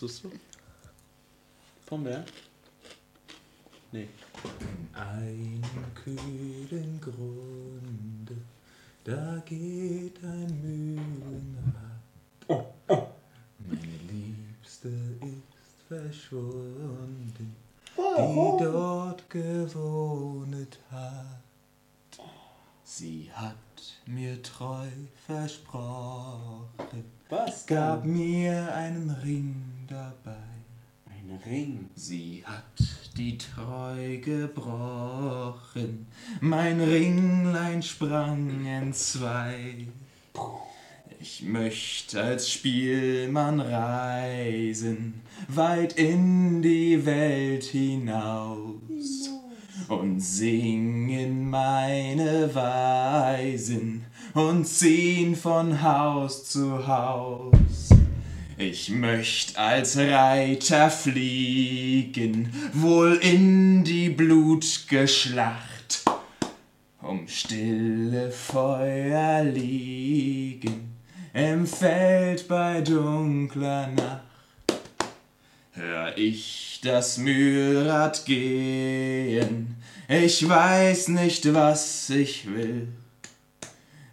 Du es so? Vom Berg? Nee. Einem kühlen Grunde, da geht ein Mühlenrad. Oh, oh. Meine Liebste ist verschwunden, die dort gewohnet hat. Sie hat mir treu versprochen, Was? gab mir einen Ring dabei. Ein Ring. Sie hat die Treu gebrochen, mein Ringlein sprang entzwei. Ich möchte als Spielmann reisen, weit in die Welt hinaus und singen meine Weisen und ziehen von Haus zu Haus. Ich möcht als Reiter fliegen, wohl in die blut'ge Schlacht, um stille Feuer liegen, im Feld bei dunkler Nacht. Hör ich das Mühlrad gehen, ich weiß nicht, was ich will.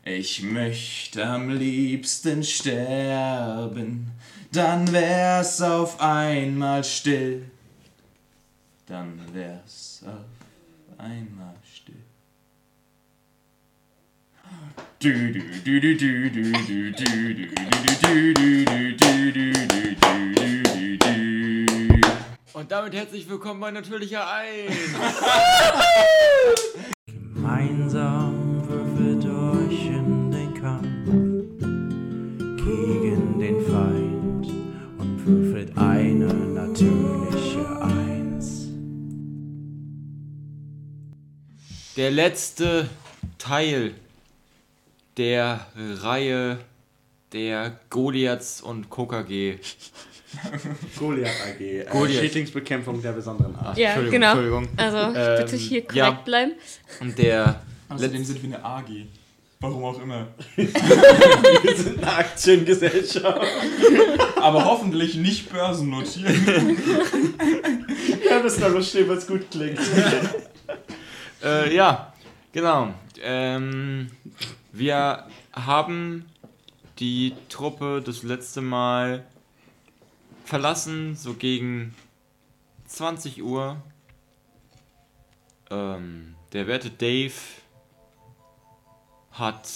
Ich möcht am liebsten sterben, dann wär's auf einmal still. Dann wär's auf einmal still. Du, du, du, du, du, du, du, du, du, du, du, du, du, du, du, du, du, du, du. Und damit herzlich willkommen bei Natürlicher Eins. Gemeinsam Der letzte Teil der Reihe der Goliaths und KKG. Goliath AG. Äh, Goliath. Schädlingsbekämpfung der besonderen Art. Ja, Entschuldigung, genau. Entschuldigung. Also Ähm, bitte hier korrekt ja. bleiben. Und der Außerdem sind wir eine AG. Warum auch immer. Wir sind eine Aktiengesellschaft. Aber hoffentlich nicht börsennotiert. Ja, das da nur stehen, was gut klingt. Äh, ja, genau. Ähm, wir haben die Truppe das letzte Mal verlassen, so gegen 20 Uhr. Ähm, der werte Dave hat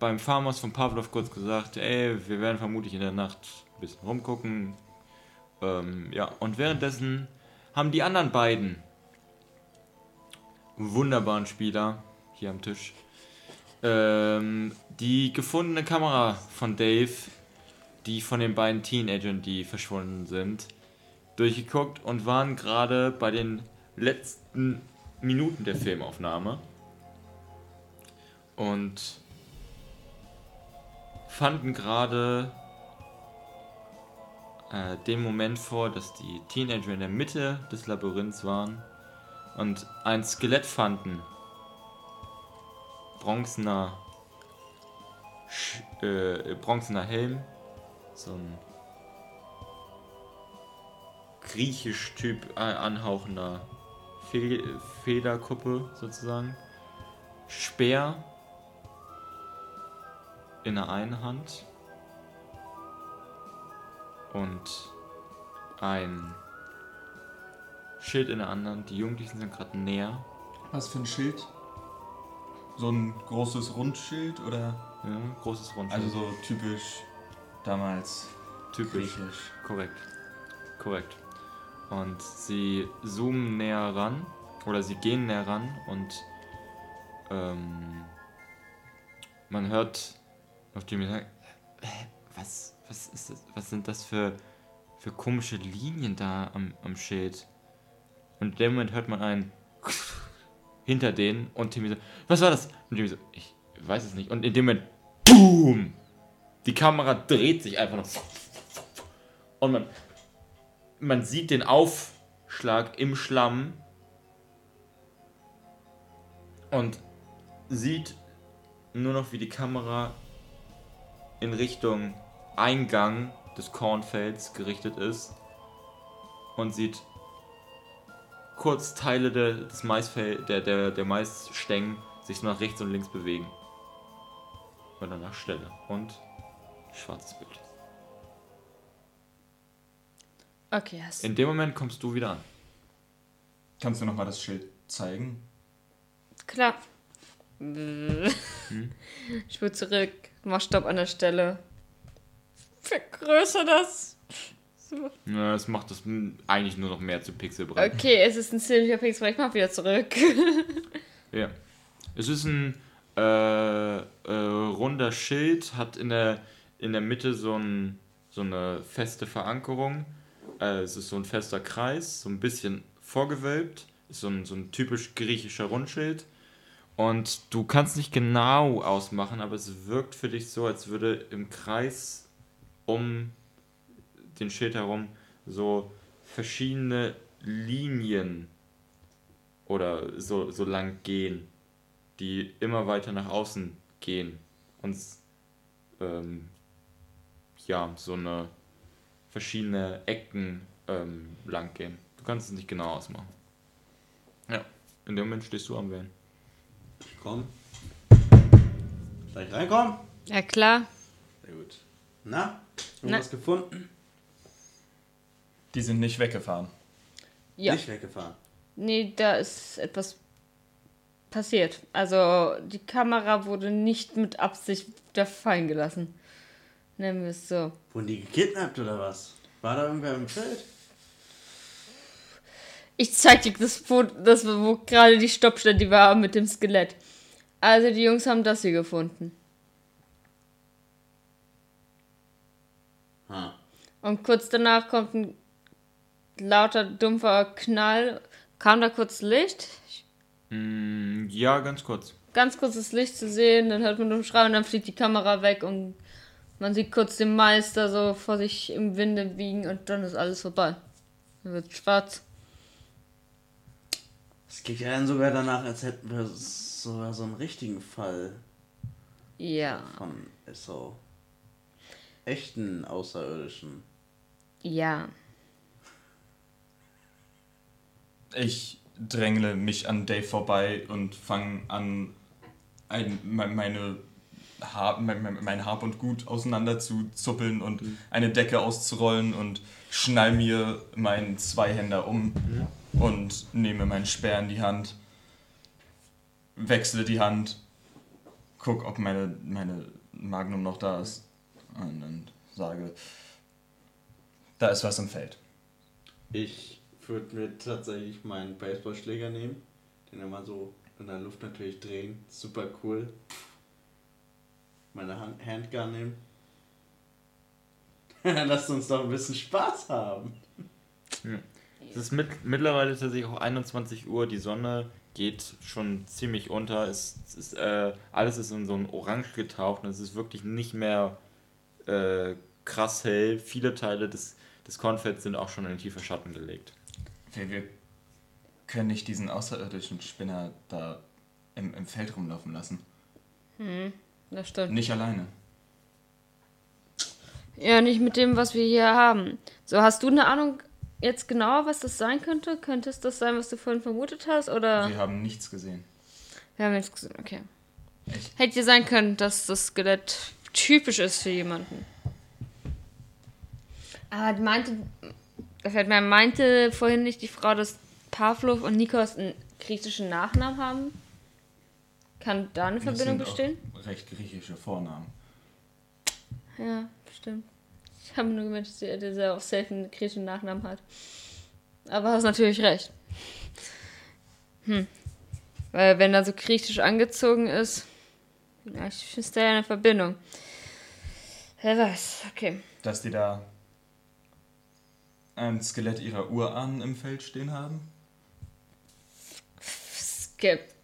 beim Farmers von Pavlov kurz gesagt, ey, wir werden vermutlich in der Nacht ein bisschen rumgucken. Ähm, ja, und währenddessen haben die anderen beiden wunderbaren Spieler hier am Tisch. Ähm, die gefundene Kamera von Dave, die von den beiden Teenagern, die verschwunden sind, durchgeguckt und waren gerade bei den letzten Minuten der Filmaufnahme und fanden gerade äh, den Moment vor, dass die Teenager in der Mitte des Labyrinths waren und ein Skelett fanden. Bronzener, Sch äh, bronzener Helm, so ein griechisch Typ äh, anhauchender Fe Federkuppe sozusagen. Speer in der einen Hand und ein Schild in der anderen. Die Jugendlichen sind gerade näher. Was für ein Schild? So ein großes Rundschild oder? Ja, großes Rundschild. Also so typisch damals typisch. griechisch. Korrekt. Korrekt. Und sie zoomen näher ran. Oder sie gehen näher ran und ähm, man hört auf dem "Hä, was, was ist das? Was sind das für, für komische Linien da am, am Schild? Und in dem Moment hört man ein hinter denen und Timmy so, was war das? Und Timmy so, ich weiß es nicht. Und in dem Moment, boom! Die Kamera dreht sich einfach noch. Und man, man sieht den Aufschlag im Schlamm und sieht nur noch, wie die Kamera in Richtung Eingang des Kornfelds gerichtet ist und sieht kurz Teile der, des Maisfeld, der, der, der Maisstängen sich nach rechts und links bewegen. Und danach Stelle. Und schwarzes Bild. Okay, hast In dem Moment kommst du wieder an. Kannst du nochmal das Schild zeigen? Klar. Ich will zurück. Mach Stopp an der Stelle. Vergrößer das. So. Ja, das macht das eigentlich nur noch mehr zu Pixelbrett. Okay, es ist ein ziemlicher Pixel, ich mach wieder zurück. Ja. Es ist ein äh, äh, runder Schild, hat in der, in der Mitte so, ein, so eine feste Verankerung. Äh, es ist so ein fester Kreis, so ein bisschen vorgewölbt. Ist so ein, so ein typisch griechischer Rundschild. Und du kannst nicht genau ausmachen, aber es wirkt für dich so, als würde im Kreis um den Schild herum so verschiedene Linien oder so, so lang gehen, die immer weiter nach außen gehen und ähm, ja, so eine verschiedene Ecken ähm, lang gehen. Du kannst es nicht genau ausmachen. Ja, in dem Moment stehst du am Wählen. Komm. Gleich reinkommen? Ja, klar. Sehr gut. Na? Irgendwas gefunden? Die sind nicht weggefahren. Ja. Nicht weggefahren. Nee, da ist etwas passiert. Also, die Kamera wurde nicht mit Absicht da fallen gelassen. Nennen wir es so. Wurden die gekidnappt oder was? War da irgendwer im Feld? Ich zeig dir das Foto, das, wo gerade die Stoppstelle die war mit dem Skelett. Also, die Jungs haben das hier gefunden. Ha. Und kurz danach kommt ein lauter, dumpfer Knall. Kam da kurz Licht? Mm, ja, ganz kurz. Ganz kurzes Licht zu sehen, dann hört man einen Schrei und dann fliegt die Kamera weg und man sieht kurz den Meister so vor sich im Winde wiegen und dann ist alles vorbei. Dann wird schwarz. Es geht ja dann sogar danach, als hätten wir sogar so einen richtigen Fall Ja. von so echten Außerirdischen. Ja. Ich drängle mich an Dave vorbei und fange an, ein, me- meine Haar, mein, mein- Hab und Gut auseinander zu zuppeln und eine Decke auszurollen und schnall mir meinen Zweihänder um und nehme meinen Speer in die Hand, wechsle die Hand, guck, ob meine, meine Magnum noch da ist und dann sage, da ist was im Feld. Ich würde mir tatsächlich meinen Baseballschläger nehmen, den immer so in der Luft natürlich drehen. Super cool. Meine Hand Handgun nehmen. Lasst uns doch ein bisschen Spaß haben. Es ist mit, mittlerweile tatsächlich auch 21 Uhr, die Sonne geht schon ziemlich unter. Es, es ist, äh, alles ist in so ein Orange getaucht und es ist wirklich nicht mehr äh, krass hell. Viele Teile des, des Kornfelds sind auch schon in tiefer Schatten gelegt. Wir, wir können nicht diesen außerirdischen Spinner da im, im Feld rumlaufen lassen. Das stimmt. Nicht alleine. Ja, nicht mit dem, was wir hier haben. So, hast du eine Ahnung jetzt genauer, was das sein könnte? Könnte es das sein, was du vorhin vermutet hast? Oder? Wir haben nichts gesehen. Wir haben jetzt gesehen, okay. Echt? Hätte ja sein können, dass das Skelett typisch ist für jemanden. Aber die meinte, das mir ein, meinte vorhin nicht die Frau, dass Pavlov und Nikos einen griechischen Nachnamen haben? Kann da eine Das Verbindung bestehen? Recht griechische Vornamen. Ja, stimmt. Ich habe nur gemeint, dass der, der auch safe einen griechischen Nachnamen hat. Aber hast natürlich recht. Hm. Weil wenn er so griechisch angezogen ist, ja, ich ist da ja eine Verbindung. Wer weiß, okay. Dass die da ein Skelett ihrer Urahnen im Feld stehen haben? Es gibt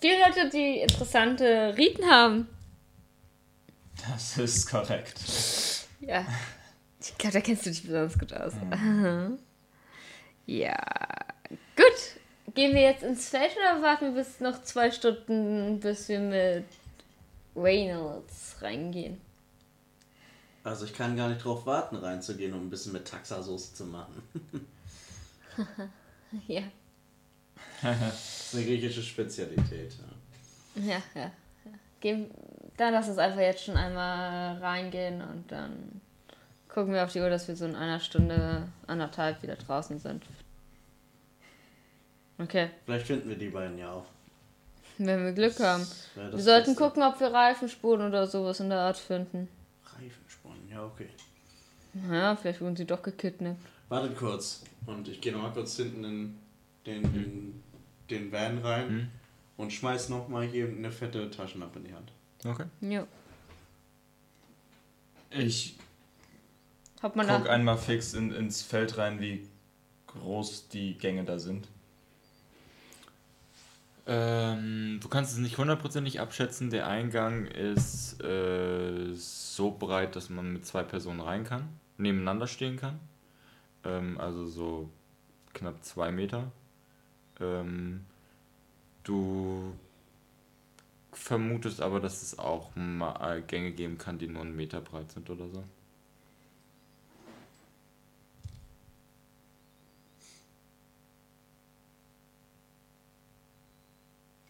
viele Leute, die interessante Riten haben. Das ist korrekt. Ja. Ich glaube, da kennst du dich besonders gut aus. Ja. Gut. Gehen wir jetzt ins Feld oder warten wir bis noch zwei Stunden, bis wir mit Reynolds reingehen? Also ich kann gar nicht drauf warten, reinzugehen, um ein bisschen mit Taxasoße zu machen. Ja. Das ist eine griechische Spezialität. Ja. Ja, ja. ja. Gehen, dann lass uns einfach jetzt schon einmal reingehen und dann gucken wir auf die Uhr, dass wir so in einer Stunde, anderthalb wieder draußen sind. Okay, Vielleicht finden wir die beiden ja auch. wenn wir Glück haben. Das Wir sollten gucken, ob wir Reifenspuren oder sowas in der Art finden. Ja okay. Ja, vielleicht wurden sie doch gekidnappt. Wartet kurz. Und ich gehe nochmal kurz hinten in den, in den Van rein Hm? und schmeiß nochmal hier eine fette Taschenlampe in die Hand. Okay. Ja. Ich Hat man guck da. einmal fix in, ins Feld rein, wie groß die Gänge da sind. Ähm, du kannst es nicht hundertprozentig abschätzen. Der Eingang ist äh, so breit, dass man mit zwei Personen rein kann, nebeneinander stehen kann. Ähm, also so knapp zwei Meter. Ähm, du vermutest aber, dass es auch mal Gänge geben kann, die nur einen Meter breit sind oder so.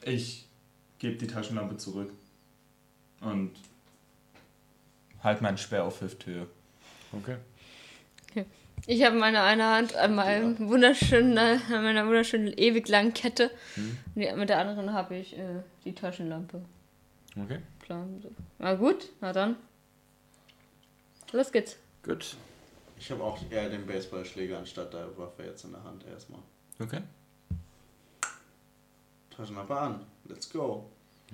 Ich gebe die Taschenlampe zurück und halt meinen Speer auf Hüfthöhe. Okay. Ich habe meine eine Hand an meinem wunderschönen, äh, an meiner wunderschönen ewig langen Kette. Hm. Und mit der anderen habe ich äh, die Taschenlampe. Okay. Klar. Na gut, na dann. Los geht's. Gut. Ich habe auch eher den Baseballschläger anstatt der Waffe jetzt in der Hand erstmal. Okay. Taschenlampe an. Let's go.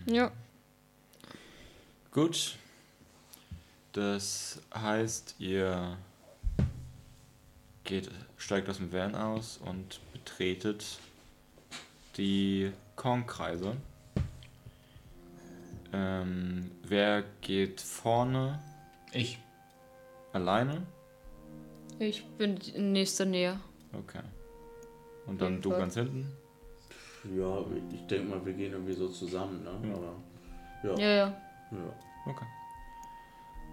Ja. Gut. Das heißt, ihr geht, steigt aus dem Van aus und betretet die Kornkreise. Ähm, wer geht vorne Ich. alleine? Ich bin in nächster Nähe. Okay. Und dann du Fall. ganz hinten? Ja, ich denke mal, wir gehen irgendwie so zusammen, ne? Ja. Aber ja. Ja, ja. ja. Okay.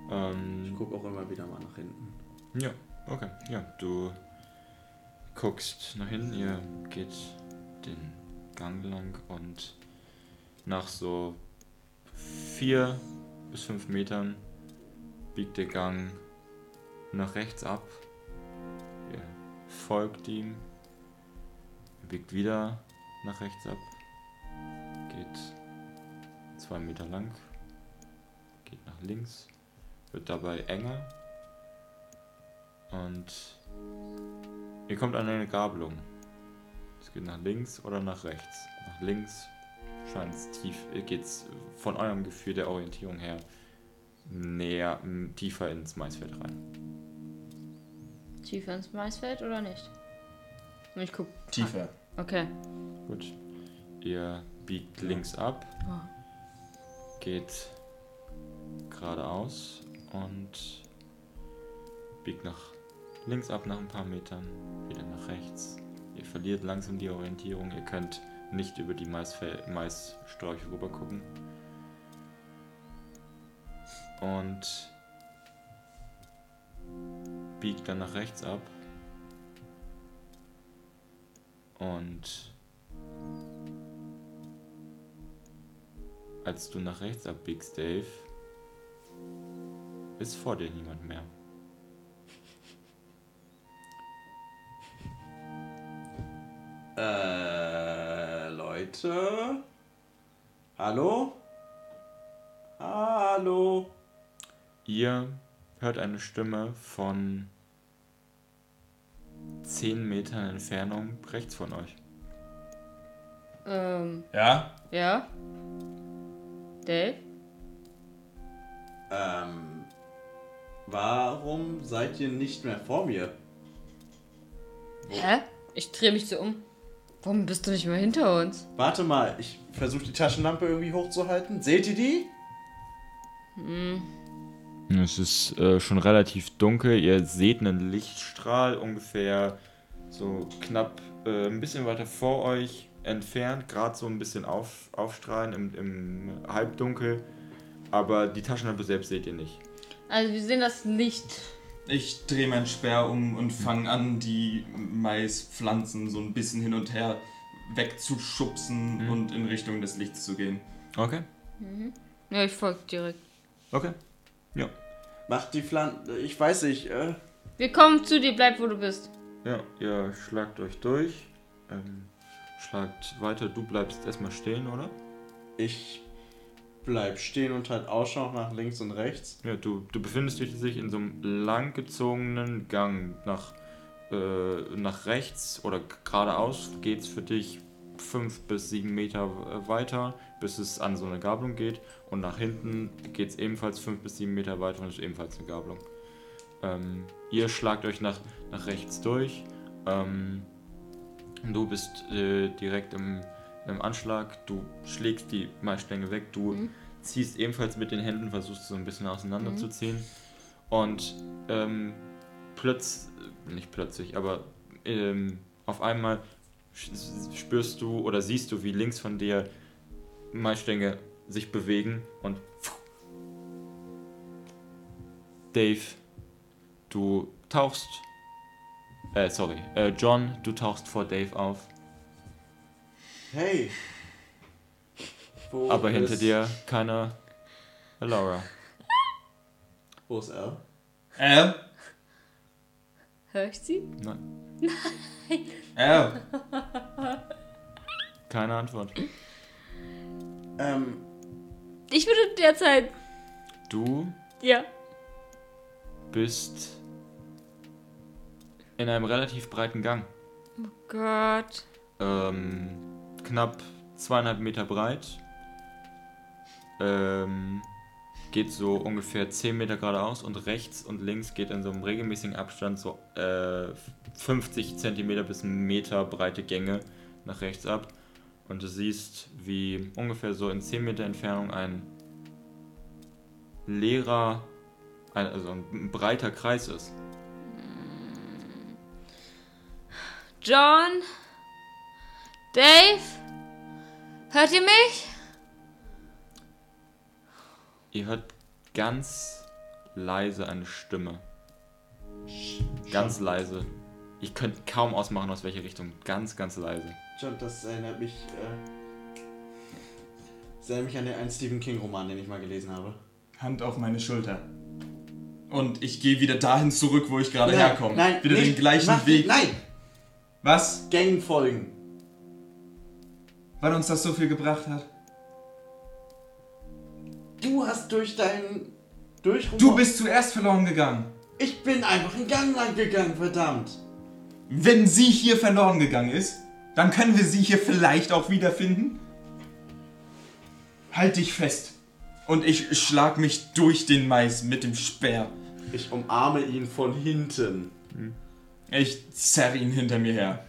Ich Ähm, gucke auch immer wieder mal nach hinten. Ja, okay. Ja, du guckst nach hinten, ihr geht den Gang lang und nach so vier bis fünf Metern biegt der Gang nach rechts ab. Ihr folgt ihm, er biegt wieder nach rechts ab, geht zwei Meter lang, geht nach links, wird dabei enger und ihr kommt an eine Gabelung. Es geht nach links oder nach rechts. Nach links scheint es tief, geht es von eurem Gefühl der Orientierung her näher, tiefer ins Maisfeld rein. Tiefer ins Maisfeld oder nicht? Ich guck. Tiefer. Okay. Gut. Ihr biegt links ab, Ah. geht geradeaus und biegt nach links ab nach ein paar Metern, wieder nach rechts. Ihr verliert langsam die Orientierung. Ihr könnt nicht über die Maisfel Maissträuche rüber gucken. Und biegt dann nach rechts ab. Und als du nach rechts abbiegst, Dave, ist vor dir niemand mehr. Äh, Leute? Hallo? Hallo? Ihr hört eine Stimme von 10 Metern Entfernung rechts von euch. Ähm, Ja? ja. Dave? Ähm, warum seid ihr nicht mehr vor mir? Hä? Ich drehe mich so um. Warum bist du nicht mehr hinter uns? Warte mal, ich versuche die Taschenlampe irgendwie hochzuhalten. Seht ihr die? Hm. Es ist äh, schon relativ dunkel. Ihr seht einen Lichtstrahl ungefähr so knapp äh, ein bisschen weiter vor euch entfernt, gerade so ein bisschen auf, aufstrahlen im, im Halbdunkel. Aber die Taschenlampe selbst seht ihr nicht. Also wir sehen das Licht. Ich drehe meinen Speer um und fange an, die Maispflanzen so ein bisschen hin und her wegzuschubsen Mhm. und in Richtung des Lichts zu gehen. Okay. Ja, ich folge direkt. Okay. Macht die Pflanze. Ich weiß nicht, äh. Wir kommen zu dir, bleib wo du bist. Ja, ihr schlagt euch durch. Ähm, schlagt weiter. Du bleibst erstmal stehen, oder? Ich bleib stehen und halt Ausschau nach links und rechts. Ja, du, du befindest dich in so einem langgezogenen Gang. Nach, äh, nach rechts oder geradeaus geht's für dich fünf bis sieben Meter äh, weiter, bis es an so eine Gabelung geht. Und nach hinten geht's ebenfalls fünf bis sieben Meter weiter und ist ebenfalls eine Gabelung. Ähm, ihr schlagt euch nach, nach rechts durch. Ähm, du bist äh, direkt im, im Anschlag. Du schlägst die Maisstänge weg. Du Mhm. ziehst ebenfalls mit den Händen, versuchst so ein bisschen auseinanderzuziehen. Und ähm, plötzlich, nicht plötzlich, aber ähm, auf einmal spürst du oder siehst du, wie links von dir Maisstänge sich bewegen und Dave, du tauchst, äh, sorry, äh, John, du tauchst vor Dave auf, Hey! Wo aber hinter dir keine Laura. Wo ist er? Al? Hör ich sie? Nein, Al? keine Antwort. Ähm, Ich würde derzeit. Du Ja. bist in einem relativ breiten Gang. Oh Gott. ähm, knapp zweieinhalb Meter breit. Ähm, geht so ungefähr 10 Meter geradeaus und rechts und links geht in so einem regelmäßigen Abstand so äh, 50 Zentimeter bis einen Meter breite Gänge nach rechts ab. Und du siehst, wie ungefähr so in 10 Meter Entfernung ein leerer, also ein breiter Kreis ist. John? Dave? Hört ihr mich? Ihr hört ganz leise eine Stimme. Ganz leise. Ich könnte kaum ausmachen, aus welcher Richtung. Ganz, ganz leise. John, das erinnert mich, äh. Das erinnert mich an einen Stephen King-Roman, den ich mal gelesen habe. Hand auf meine Schulter. Und ich gehe wieder dahin zurück, wo ich gerade herkomme. Nein, wieder nicht. den gleichen Mach- Weg. Nein! Was? Gängen folgen. Weil uns das so viel gebracht hat. Du hast durch deinen. Durch Du bist zuerst verloren gegangen. Ich bin einfach einen Gang lang gegangen, verdammt. Wenn sie hier verloren gegangen ist, dann können wir sie hier vielleicht auch wiederfinden. Halt dich fest. Und ich schlag mich durch den Mais mit dem Speer. Ich umarme ihn von hinten. Ich zerre ihn hinter mir her.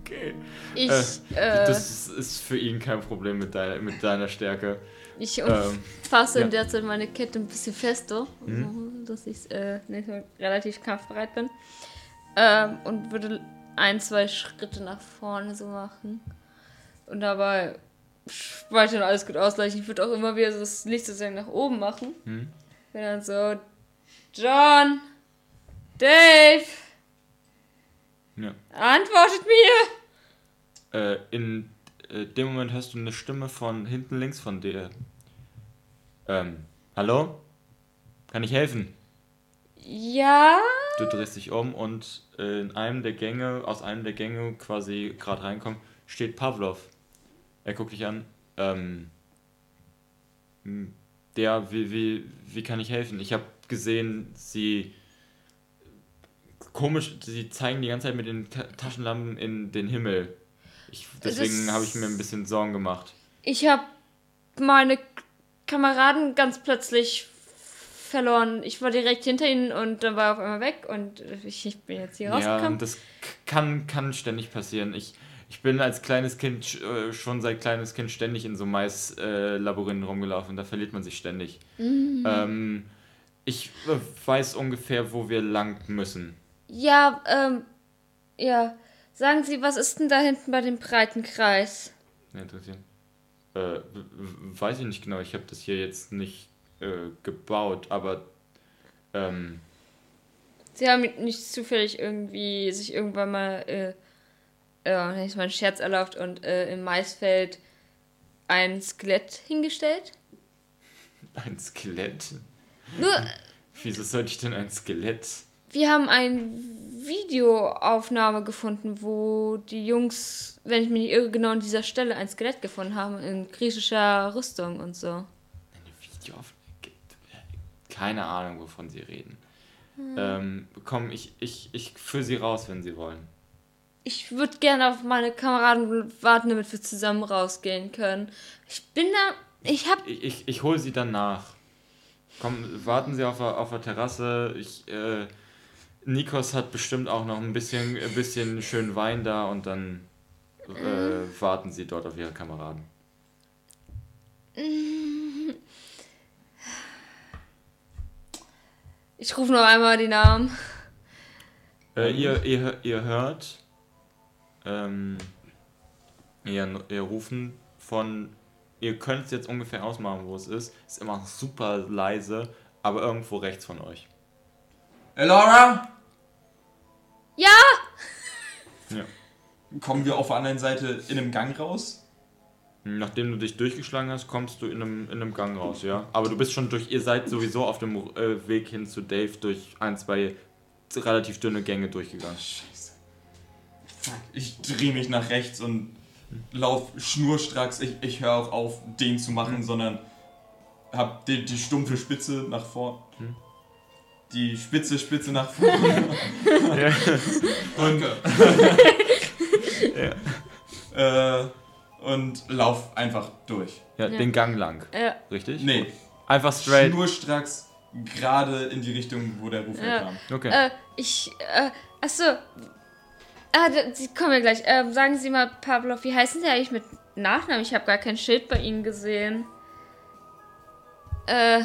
Okay. Ich, Äh, äh, Das ist, ist für ihn kein Problem mit deiner, mit deiner Stärke. Ich Ähm, fasse ja. in der Zeit meine Kette ein bisschen fester, Mhm. so, dass ich äh, relativ kampfbereit bin. Ähm, und würde ein, zwei Schritte nach vorne so machen. Und dabei weiterhin alles gut ausgleichen. Ich würde auch immer wieder so das Licht sozusagen nach oben machen. Hm? Wenn dann so, John, Dave, Ja. antwortet mir! Äh, in äh, dem Moment hörst du eine Stimme von hinten links von dir. Ähm, hallo? Kann ich helfen? Ja? Du drehst dich um und äh, in einem der Gänge, aus einem der Gänge quasi gerade reinkommt, steht Pavlov. Er guckt dich an. Ähm, hm, der, wie, wie, wie kann ich helfen? Ich habe gesehen, sie komisch, sie zeigen die ganze Zeit mit den Ta Taschenlampen in den Himmel. Ich, deswegen Das- habe ich mir ein bisschen Sorgen gemacht. Ich habe meine Kameraden ganz plötzlich verloren. Ich war direkt hinter ihnen und dann war er auf einmal weg und ich, ich bin jetzt hier Ja, rausgekommen. das k- kann, kann ständig passieren. Ich, ich bin als kleines Kind äh, schon seit kleines Kind ständig in so Mais-Labyrinthen rumgelaufen. Da verliert man sich ständig. Mhm. Ähm, ich äh, weiß ungefähr, wo wir lang müssen. Ja, ähm, ja. Sagen Sie, was ist denn da hinten bei dem breiten Kreis? Ja, interessiert. Äh, weiß ich nicht genau. Ich habe das hier jetzt nicht äh, gebaut, aber Ähm, Sie haben nicht zufällig irgendwie sich irgendwann mal, äh, ja, äh, ich mal einen Scherz erlaubt und äh, im Maisfeld ein Skelett hingestellt? ein Skelett? Nur, Wieso sollte ich denn ein Skelett? wir haben eine Videoaufnahme gefunden, wo die Jungs, wenn ich mich nicht irre, genau an dieser Stelle ein Skelett gefunden haben, in griechischer Rüstung und so. Eine Video auf. Keine Ahnung, wovon sie reden. Ähm, komm, ich, ich, ich führe sie raus, wenn sie wollen. Ich würde gerne auf meine Kameraden warten, damit wir zusammen rausgehen können. Ich bin da. Ich hab. Ich, ich, ich hole sie dann nach. Komm, warten Sie auf der, auf der Terrasse. Ich, äh, Nikos hat bestimmt auch noch ein bisschen, ein bisschen schön Wein da und dann äh, warten Sie dort auf Ihre Kameraden. Ich rufe noch einmal die Namen. Äh, ihr, ihr, ihr hört, ähm, ihr, ihr rufen von, ihr könnt es jetzt ungefähr ausmachen, wo es ist. Ist immer super leise, aber irgendwo rechts von euch. Elora! Ja! Ja. Kommen wir auf der anderen Seite in einem Gang raus? Nachdem du dich durchgeschlagen hast, kommst du in einem, in einem Gang raus, ja. Aber du bist schon durch, ihr seid sowieso auf dem äh, Weg hin zu Dave durch ein, zwei relativ dünne Gänge durchgegangen. Scheiße. Fuck. Ich drehe mich nach rechts und lauf schnurstracks. Ich, ich höre auch auf, den zu machen, sondern hab die, die stumpfe Spitze nach vorn. Hm. Die spitze Spitze nach vorn. und, äh, und lauf einfach durch. Ja, Ja. den Gang lang, Ja. richtig? Nee, Einfach straight. schnurstracks gerade in die Richtung, wo der Ruf Ja. herkam. Okay. Äh, ich. Äh, achso. Ah, da- Sie kommen ja gleich. Ähm, sagen Sie mal, Pavlov, wie heißen Sie eigentlich mit Nachnamen? Ich habe gar kein Schild bei Ihnen gesehen. Äh,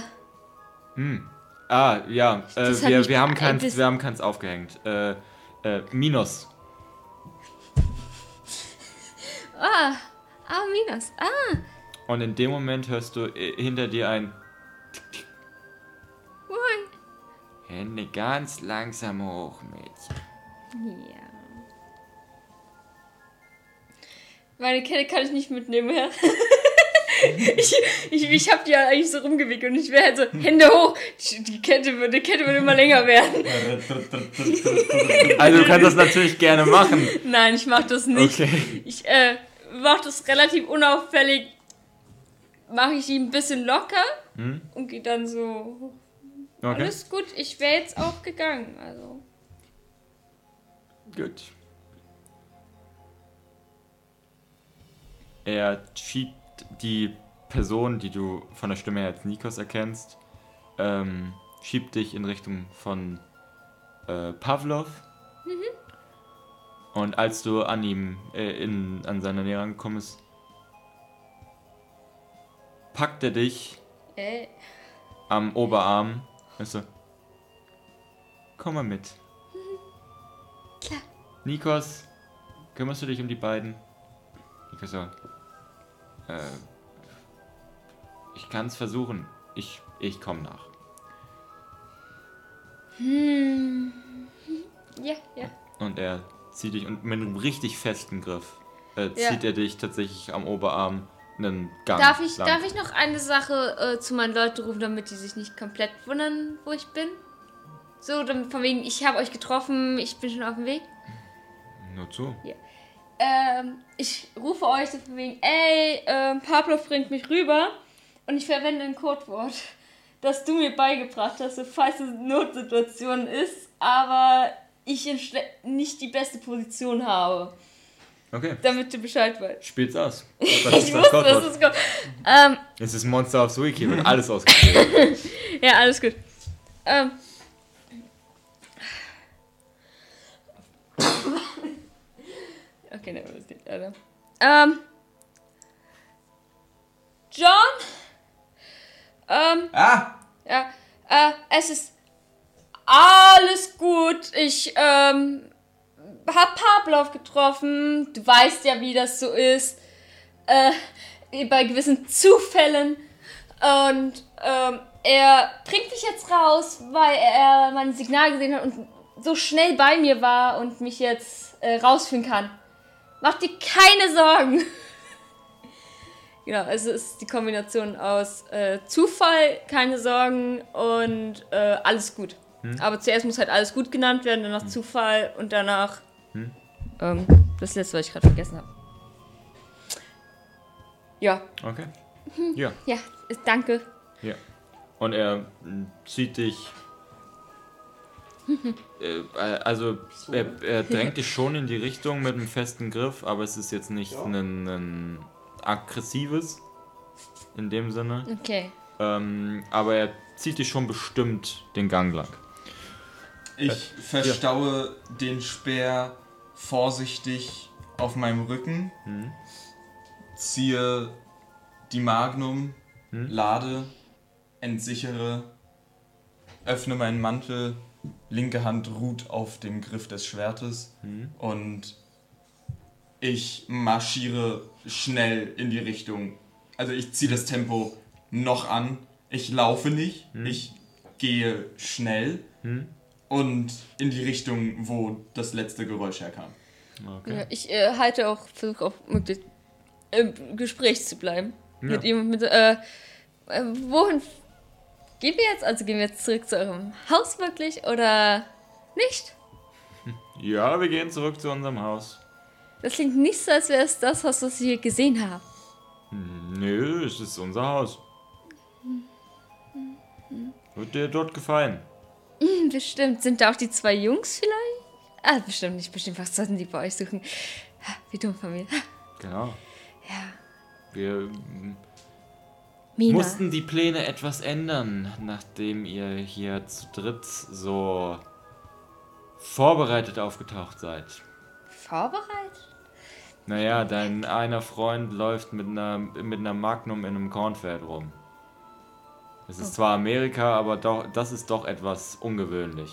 Hm. Ah, ja, äh, wir, wir, haben keins, wir haben keins aufgehängt. Äh, äh, Minus. ah, ah, Minas. Ah, Und in dem Moment hörst du äh, hinter dir ein moin. Hände ganz langsam hoch, Mädchen. Ja. Meine Kette kann ich nicht mitnehmen, ja. ich ich, ich habe die ja eigentlich so rumgewickelt und ich wäre halt so, Hände hoch. Die die Kette würde, die Kette würde immer länger werden. Also du kannst das natürlich gerne machen. Nein, ich mach das nicht. Okay. Ich äh, mach das relativ unauffällig. Mache ich ihn ein bisschen locker Hm? und gehe dann so. Okay. Alles gut, ich wäre jetzt auch gegangen. Also. Gut. Er schiebt die Person, die du von der Stimme her als Nikos erkennst, ähm, schiebt dich in Richtung von äh, Pavlov. Und als du an ihm, äh, in, an seiner Nähe ankommst, packt er dich Äh, am Oberarm. Weißt du, komm mal mit. Klar. Nikos, kümmerst du dich um die beiden? Nikos so, äh, ich kann es versuchen. Ich, ich komme nach. hm. Ja, ja. Und er zieht dich und mit einem richtig festen Griff äh, Ja. zieht er dich tatsächlich am Oberarm einen Gang Darf ich, lang. darf ich noch eine Sache äh, zu meinen Leuten rufen, damit die sich nicht komplett wundern, wo ich bin? So, dann von wegen, ich habe euch getroffen, ich bin schon auf dem Weg. Nur zu. Ähm, ich rufe euch so wegen, ey, ähm, Pablo bringt mich rüber und ich verwende ein Codewort, das du mir beigebracht hast, falls es eine Notsituation ist, aber ich nicht die beste Position habe, Okay, damit du Bescheid weißt. spiel's aus. Was Ich ist das wusste, Codewort? dass es kommt. Ähm, Es ist Monster aufs Wiki, wird alles ausgespielt. Ja, alles gut. Ähm. Okay, ne, das nicht, Alter. Ähm. John? Ähm, Ah! ja, äh, es ist alles gut. Ich, ähm, hab Pavlov getroffen. Du weißt ja, wie das so ist. Äh, bei gewissen Zufällen. Und, ähm, er bringt mich jetzt raus, weil er mein Signal gesehen hat und so schnell bei mir war und mich jetzt äh, rausführen kann. Mach dir keine Sorgen. genau, also es ist die Kombination aus äh, Zufall, keine Sorgen und äh, alles gut. Aber zuerst muss halt alles gut genannt werden, danach Zufall und danach ähm, das letzte, was ich gerade vergessen habe. Ja, Okay. Ja, ja, ist- danke. ja. Und er mm, zieht dich. Äh, äh, also, er, er drängt dich schon in die Richtung mit einem festen Griff, aber es ist jetzt nicht ein, ein aggressives in dem Sinne. Okay. Ähm, aber er zieht dich schon bestimmt den Gang lang. Ich verstaue den Speer vorsichtig auf meinem Rücken, Mhm. ziehe die Magnum, Hm? lade, entsichere, öffne meinen Mantel, linke Hand ruht auf dem Griff des Schwertes Mhm. und ich marschiere schnell in die Richtung. Also ich ziehe das Tempo noch an. Ich laufe nicht, ich gehe schnell Hm? und in die Richtung, wo das letzte Geräusch herkam. Okay. Ja, ich äh, halte auch, versuche auch möglichst im Gespräch zu bleiben. Mit ihm, mit, äh, äh, wohin gehen wir jetzt? Also gehen wir jetzt zurück zu eurem Haus wirklich oder nicht? Ja, wir gehen zurück zu unserem Haus. Das klingt nicht so, als wäre es das Haus, was wir hier gesehen haben. Nö, es ist unser Haus. Wird dir dort gefallen? Hm, Bestimmt. Sind da auch die zwei Jungs vielleicht? Ah, bestimmt nicht. Bestimmt. Was sollten die bei euch suchen? Wie dumm von mir. Genau. Ja. Wir Mina. mussten die Pläne etwas ändern, nachdem ihr hier zu dritt so vorbereitet aufgetaucht seid. Vorbereitet? Naja, dein einer Freund läuft mit einer, mit einer Magnum in einem Kornfeld rum. Es ist zwar Amerika, aber doch, das ist doch etwas ungewöhnlich.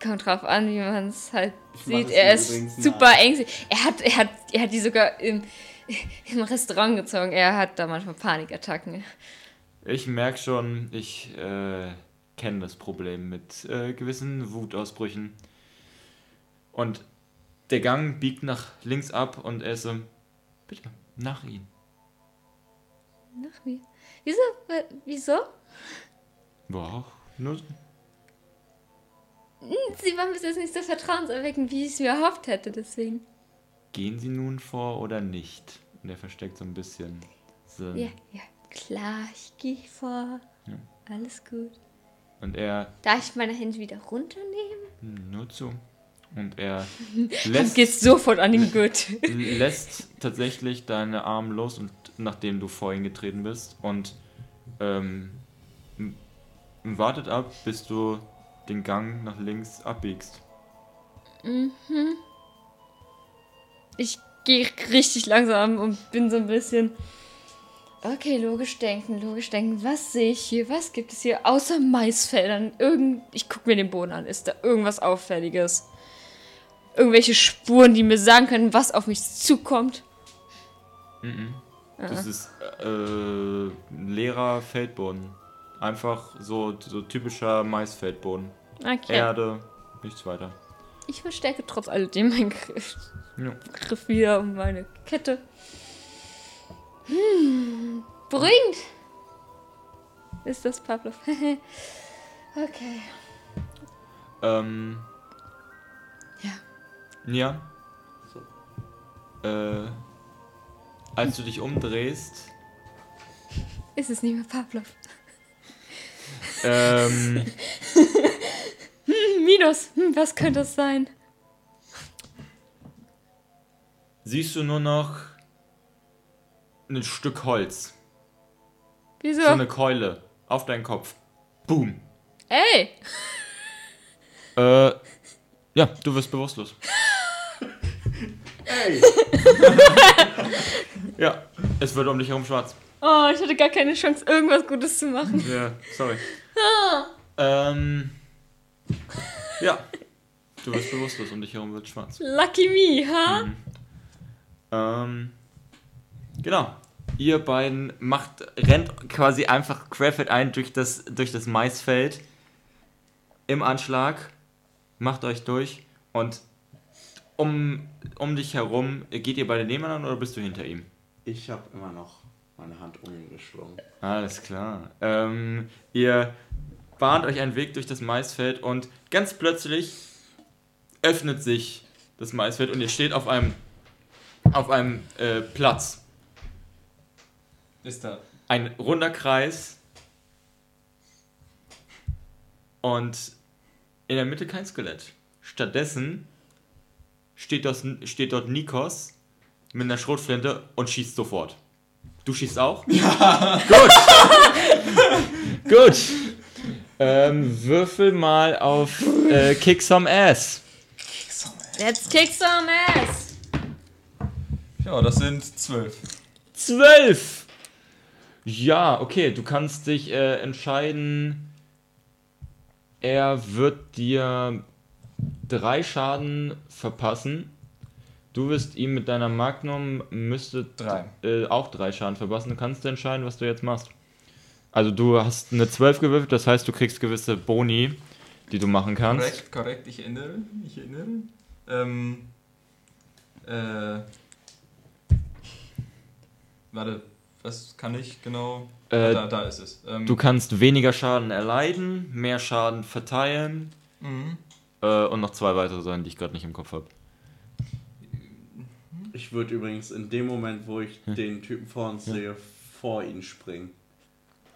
Kommt drauf an, wie man es halt mach sieht. Er ist super ängstlich. Er hat, er hat, er hat die sogar im, im Restaurant gezogen. Er hat da manchmal Panikattacken. Ich merke schon, ich äh, kenne das Problem mit äh, gewissen Wutausbrüchen. Und der Gang biegt nach links ab und er so, bitte, nach ihm. Nach mir. Wieso? Wieso? Wow, nur Sie waren bis jetzt nicht so vertrauenserweckend, wie ich es mir erhofft hätte, deswegen. Gehen Sie nun vor oder nicht? Und er versteckt so ein bisschen. So. Ja, ja, klar, ich gehe vor. Alles gut. Und er Darf ich meine Hände wieder runternehmen? hm, nur zu. Und er lässt, geht's sofort an ihm gut. lässt tatsächlich deine Arme los und nachdem du vor ihn getreten bist und ähm, wartet ab, bis du den Gang nach links abbiegst. Ich gehe richtig langsam und bin so ein bisschen. Okay, logisch denken, logisch denken. Was sehe ich hier? Was gibt es hier außer Maisfeldern? Irgend. Ich gucke mir den Boden an. Ist da irgendwas Auffälliges? Irgendwelche Spuren, die mir sagen können, was auf mich zukommt? Das ist äh, leerer Feldboden. Einfach so, so typischer Maisfeldboden. Okay. Erde, nichts weiter. Ich verstärke trotz alledem meinen Griff, Ja. Griff wieder um meine Kette. Hm, beruhigend. Ist das Pavlov? okay. Ähm, Ja. ja. So. Äh, als du dich umdrehst, Ist es nicht mehr Pavlov? ähm, Hm, Minus. Hm, was könnte es sein? Siehst du nur noch ein Stück Holz. Wieso? So eine Keule auf deinen Kopf. Boom. Ey! Äh, ja, du wirst bewusstlos. Ey! Ja, es wird um dich herum schwarz. Oh, ich hatte gar keine Chance, irgendwas Gutes zu machen. Ja, sorry. ähm, ja, du wirst bewusstlos, um dich herum wird schwarz. Lucky me, ha? Ähm, genau. ihr beiden macht, rennt quasi einfach querfeld ein durch das, durch das Maisfeld im Anschlag, macht euch durch und um, um dich herum, geht ihr beide nebeneinander oder bist du hinter ihm? Ich habe immer noch meine Hand um ihn geschlungen. Alles klar. Ähm, ihr bahnt euch einen Weg durch das Maisfeld und ganz plötzlich öffnet sich das Maisfeld und ihr steht auf einem, auf einem äh, Platz. Ist da. Ein runder Kreis und in der Mitte kein Skelett. Stattdessen steht, das, steht dort Nikos mit einer Schrotflinte und schießt sofort. Du schießt auch? Ja. Gut. Gut. Ähm, würfel mal auf äh, Kick Some Ass. Let's kick some ass! Ja, das sind zwölf. Zwölf! Ja, okay, du kannst dich äh, entscheiden. Er wird dir drei Schaden verpassen. Du wirst ihm mit deiner Magnum müsste Drei. Äh, auch drei Schaden verpassen. Du kannst entscheiden, was du jetzt machst. Also du hast eine 12 gewürfelt, das heißt, du kriegst gewisse Boni, die du machen kannst. Korrekt, korrekt, ich erinnere. Ich erinnere. Ähm. Äh. Warte, was kann ich genau? Äh, da, da ist es. Ähm, Du kannst weniger Schaden erleiden, mehr Schaden verteilen mhm. äh, und noch zwei weitere Sachen, die ich gerade nicht im Kopf habe. Ich würde übrigens in dem Moment, wo ich Hm. den Typen vor uns sehe, vor ihn springen.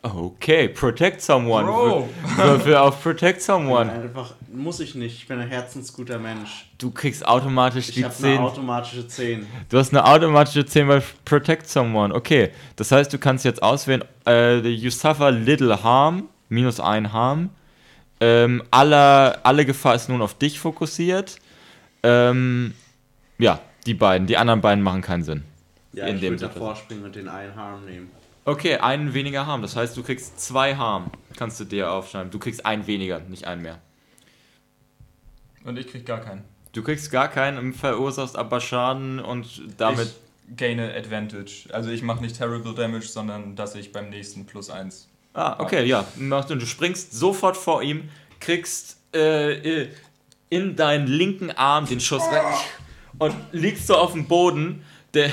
Okay, protect someone. Bro! Würfel auf protect someone. Einfach, muss ich nicht. Ich bin ein herzensguter Mensch. Du kriegst automatisch Ich die habe eine 10. automatische 10. Du hast eine automatische 10 bei Protect Someone. Okay, das heißt, du kannst jetzt auswählen, äh, you suffer little harm, minus ein Harm. Ähm, alle, alle Gefahr ist nun auf dich fokussiert. Ähm, ja, die beiden. Die anderen beiden machen keinen Sinn. Ja, In ich dem würde davor springen und den einen Harm nehmen. Okay, einen weniger Harm. Das heißt, du kriegst zwei Harm. Kannst du dir aufschreiben. Du kriegst einen weniger, nicht einen mehr. Und ich krieg gar keinen. Du kriegst gar keinen, verursachst aber Schaden und damit. Ich gaine Advantage. Also ich mache nicht Terrible Damage, sondern dass ich beim nächsten plus eins. Ah, okay, ja. Machst Du springst sofort vor ihm, kriegst äh, äh, in deinen linken Arm den Schuss rein und liegst so auf dem Boden. Der,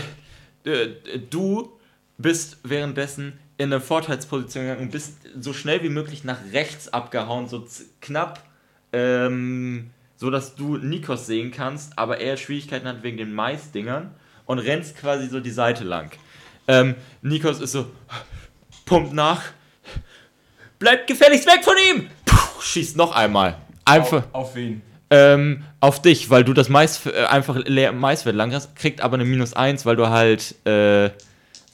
äh, du bist währenddessen in eine Vorteilsposition gegangen und bist so schnell wie möglich nach rechts abgehauen, so knapp, ähm, so dass du Nikos sehen kannst, aber er Schwierigkeiten hat wegen den Maisdingern und rennst quasi so die Seite lang. Ähm, Nikos ist so, pumpt nach, bleibt gefälligst weg von ihm! Puh, schießt noch einmal. Einfach Auf, auf wen? ähm, auf dich, weil du das Mais, äh, einfach leer Maisfeld lang hast, kriegt aber eine minus 1, weil du halt äh,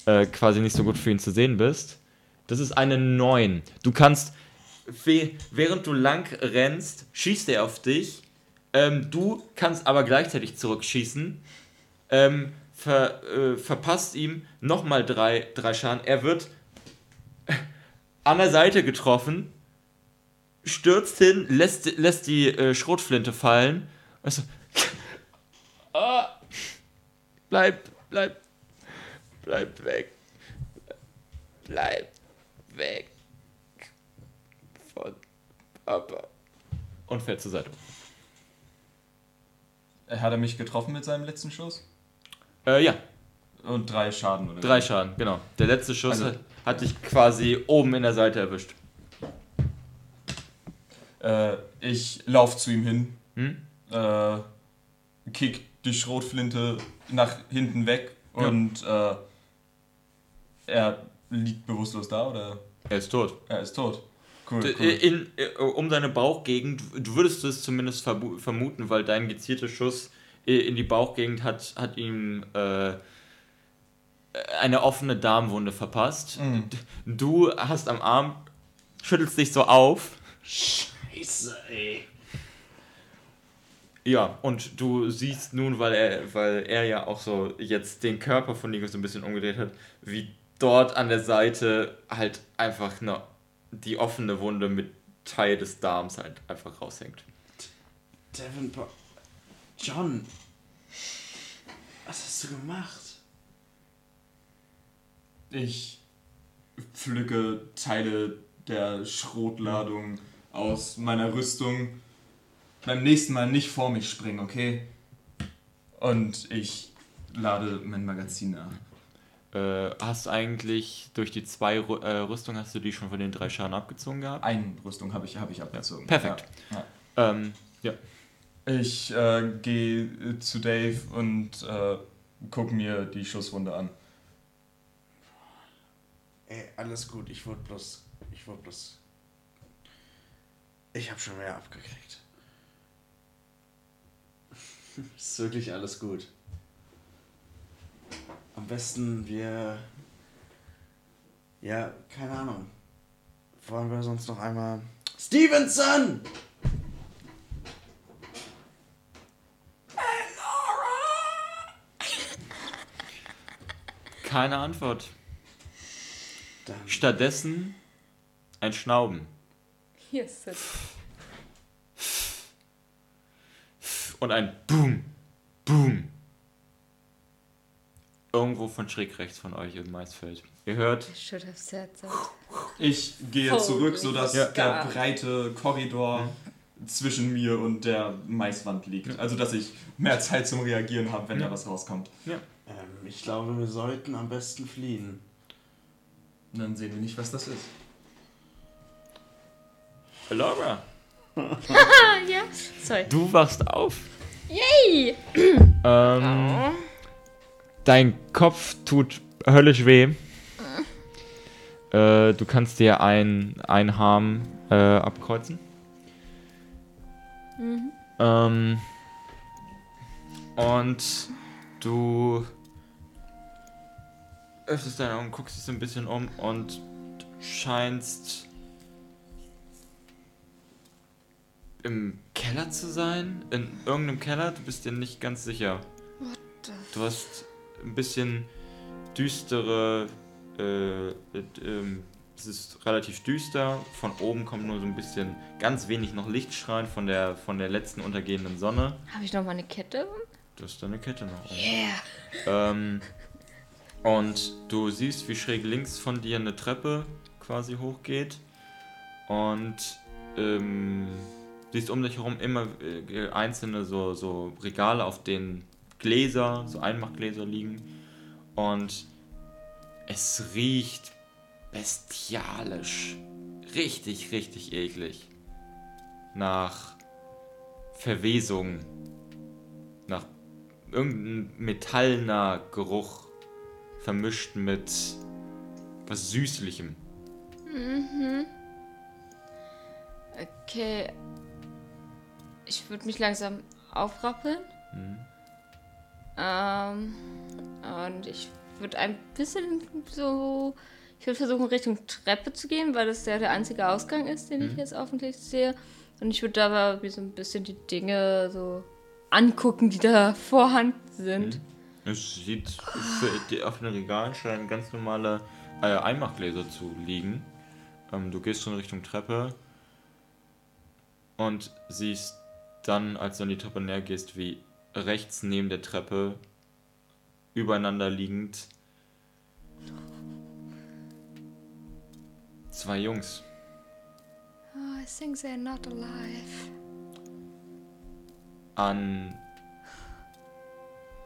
äh, quasi nicht so gut für ihn zu sehen bist. Das ist eine 9. Du kannst, während du lang rennst, schießt er auf dich. Ähm, du kannst aber gleichzeitig zurückschießen. Ähm, ver, äh, verpasst ihm nochmal drei, drei Schaden. Er wird an der Seite getroffen stürzt hin, lässt, lässt die äh, Schrotflinte fallen. Also, ah, bleib, bleib, bleib weg. Bleib weg von Papa. Und fährt zur Seite. Hat er mich getroffen mit seinem letzten Schuss? Äh, ja, Und drei Schaden, oder? drei Schaden, genau. Der letzte Schuss Also- hat, dich quasi oben in der Seite erwischt. Äh, ich lauf zu ihm hin, Hm? äh, kick die Schrotflinte nach hinten weg Ja. und äh, er liegt bewusstlos da oder Er ist tot. er ist tot. Cool, cool. In, äh, um deine Bauchgegend, du würdest es zumindest vermuten, weil dein gezielter Schuss äh, in die Bauchgegend hat, hat ihm äh, eine offene Darmwunde verpasst. Mhm. Du hast am Arm, schüttelst dich so auf. Scheiße, ey. Ja, und du siehst nun, weil er, weil er ja auch so jetzt den Körper von Nico so ein bisschen umgedreht hat, wie dort an der Seite halt einfach eine, die offene Wunde mit Teil des Darms halt einfach raushängt. Devin pa John. Was hast du gemacht? ich pflücke Teile der Schrotladung aus meiner Rüstung. Beim nächsten Mal nicht vor mich springen, okay? Und ich lade mein Magazin nach. Äh, hast eigentlich durch die zwei Rü äh, Rüstung hast du die schon von den drei Schaden abgezogen gehabt? Eine Rüstung habe ich, hab ich abgezogen. Perfekt. Ja. Ja. Ähm, ja. Ich äh, gehe zu Dave und äh, guck mir die Schusswunde an. Ey, alles gut, ich wurde bloß. Ich wurde bloß. Ich habe schon mehr abgekriegt. Ist wirklich alles gut. Am besten wir. Ja, keine Ahnung. Wollen wir sonst noch einmal. Stevenson! Keine Antwort. Dann. Stattdessen ein Schnauben. Hier ist es. Und ein Boom, Boom. Irgendwo von schräg rechts von euch im Maisfeld. Ihr hört, I should have said that. Ich gehe Holy zurück, sodass Ja. der breite Korridor zwischen mir und der Maiswand liegt. Also, dass ich mehr Zeit zum Reagieren habe, wenn Ja. da was rauskommt. Ähm, ich glaube, wir sollten am besten fliehen. Dann sehen wir nicht, was das ist. Laura, ja. Sorry. du wachst auf. Yay! Ähm, dein Kopf tut höllisch weh. Äh, du kannst dir ein, ein Harm äh, abkreuzen. Ähm, und du öffnest deine Augen, guckst dich so ein bisschen um und scheinst im Keller zu sein. In irgendeinem Keller, du bist dir nicht ganz sicher. Du hast ein bisschen düstere. Äh, äh, ähm, es ist relativ düster. Von oben kommt nur so ein bisschen, ganz wenig noch Lichtstrahlen von der, von der letzten untergehenden Sonne. Habe ich noch mal eine Kette? Du hast deine Kette noch. Yeah. Ähm, und du siehst, wie schräg links von dir eine Treppe quasi hochgeht. Und ähm, siehst um dich herum immer äh, einzelne so, so Regale, auf denen Gläser, so Einmachgläser liegen. Und es riecht bestialisch. Richtig, richtig eklig. Nach Verwesung. Nach irgendein metallener Geruch vermischt mit was Süßlichem. Okay. Ich würde mich langsam aufrappeln. Mhm. Ähm, und ich würde ein bisschen so. Ich würde versuchen, Richtung Treppe zu gehen, weil das ja der einzige Ausgang ist, den ich jetzt offentlich sehe. Und ich würde wie so ein bisschen die Dinge so angucken, die da vorhanden sind. Es sieht für die offenen Regalen scheinen ganz normale äh, Einmachgläser zu liegen. Ähm, du gehst schon Richtung Treppe und siehst dann, als du an die Treppe näher gehst, wie rechts neben der Treppe übereinander liegend zwei Jungs Oh, I think they're not alive. an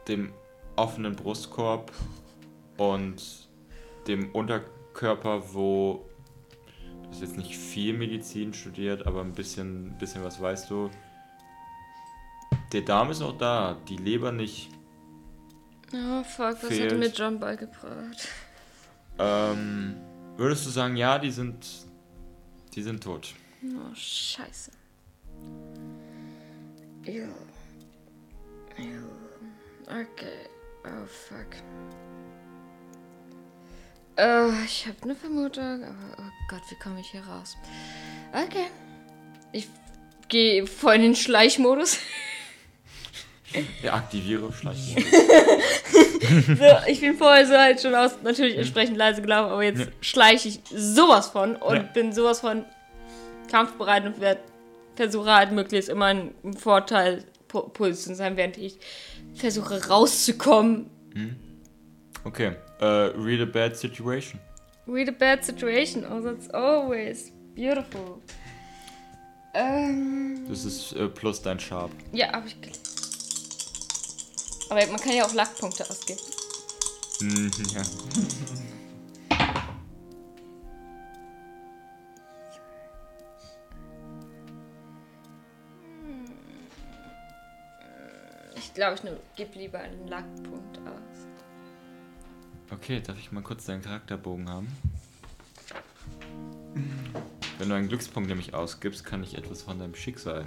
dem offenen Brustkorb und dem Unterkörper, wo du hast jetzt nicht viel Medizin studiert, aber ein bisschen, bisschen was weißt du. Der Darm ist noch da, die Leber nicht. Oh, fuck, was Fehlt. hat mir John beigebracht? Ähm, würdest du sagen, ja, die sind, die sind tot? Oh, scheiße. Ew. Ew. Okay. Oh, fuck. Äh, ich habe eine Vermutung, aber oh Gott, wie komme ich hier raus? Okay. Ich gehe voll in den Schleichmodus. Ja, aktiviere Schleichen. so, ich bin vorher so halt schon aus, natürlich entsprechend leise gelaufen, aber jetzt schleiche ich sowas von und Ja. bin sowas von kampfbereit und werde versuche halt möglichst immer einen Vorteil Puls zu sein, während ich versuche rauszukommen. Okay. Uh, read a bad situation. Read a bad situation. Oh, that's always beautiful. Ähm, Das ist äh, plus dein Sharp. ja, habe ich. Aber man kann ja auch Lackpunkte ausgeben. Mhm, ja. Ich glaube, ich gebe lieber einen Lackpunkt aus. Okay, darf ich mal kurz deinen Charakterbogen haben? Wenn du einen Glückspunkt nämlich ausgibst, kann ich etwas von deinem Schicksal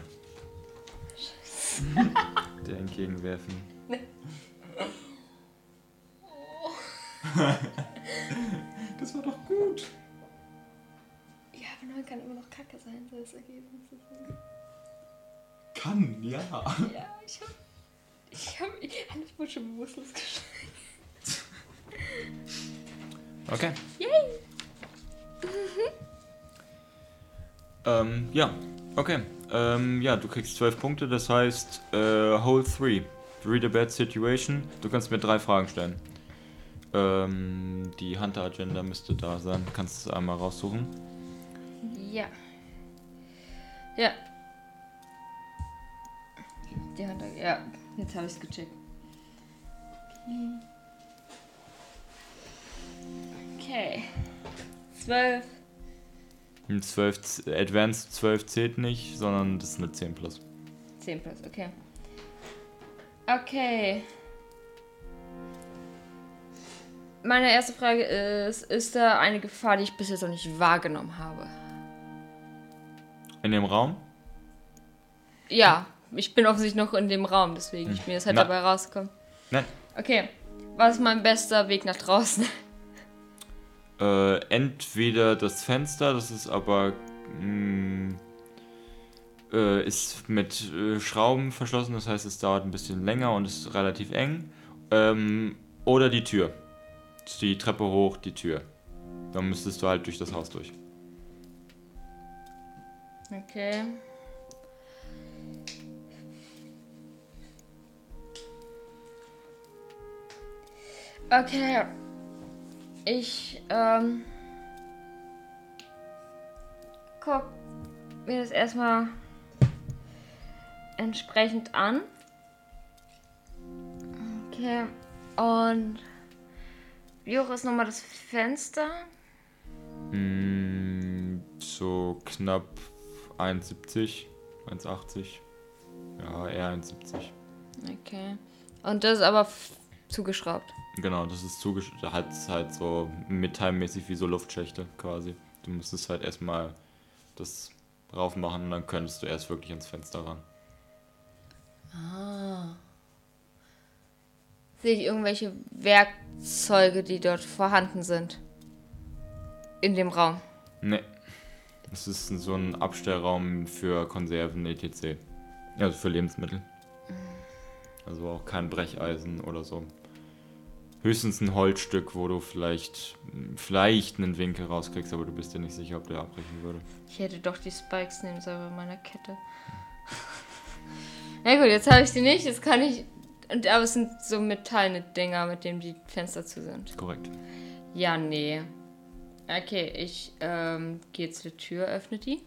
dir entgegenwerfen. Das war doch gut. Ja, aber neun kann immer noch kacke sein, so das Ergebnis. Kann, ja. Ja, ich hab. Ich hab. Ich, wurde schon bewusstlos geschlagen. Okay. ähm, ja, okay. Ähm, ja, du kriegst 12 Punkte, das heißt, äh, Hole 3. Read a bad situation. Du kannst mir drei Fragen stellen. Ähm, die Hunter-Agenda müsste da sein. Kannst du es einmal raussuchen? Ja. Ja. Die Hand. Ja, jetzt habe ich es gecheckt. Okay. Zwölf. Ein 12, z- Advanced 12 zählt nicht, sondern das ist eine 10 plus. 10 plus, okay. Okay. Meine erste Frage ist, ist da eine Gefahr, die ich bis jetzt noch nicht wahrgenommen habe? In dem Raum? Ja, ich bin offensichtlich noch in dem Raum, deswegen ich bin jetzt halt Na. dabei rausgekommen. Nein. Okay, was ist mein bester Weg nach draußen? Äh, entweder das Fenster, das ist aber mh, äh, ist mit äh, Schrauben verschlossen, das heißt, es dauert ein bisschen länger und ist relativ eng. Ähm, oder die Tür. Die Treppe hoch, die Tür. Dann müsstest du halt durch das Haus durch. Okay. Okay. Ich, ähm. Guck mir das erstmal entsprechend an. Okay. Und. Wie hoch ist nochmal das Fenster? Mm, so knapp 1,70, 1,80. Ja, eher 1,70. Okay. Und das ist aber zugeschraubt. Genau, das ist zugesch halt, halt so metallmäßig wie so Luftschächte quasi. Du müsstest halt erstmal das rauf machen und dann könntest du erst wirklich ans Fenster ran. Ah. Sehe ich irgendwelche Werkzeuge, die dort vorhanden sind? In dem Raum. Ne. Es ist so ein Abstellraum für Konserven etc. Also für Lebensmittel. Also auch kein Brecheisen oder so. Höchstens ein Holzstück, wo du vielleicht vielleicht einen Winkel rauskriegst, aber du bist dir nicht sicher, ob der abbrechen würde. Ich hätte doch die Spikes nehmen sollen bei meiner Kette. Na gut, jetzt habe ich die nicht. Jetzt kann ich. Und, aber es sind so metallene Dinger, mit denen die Fenster zu sind. Korrekt. Ja, nee. Okay, ich ähm, gehe zur Tür, öffne die.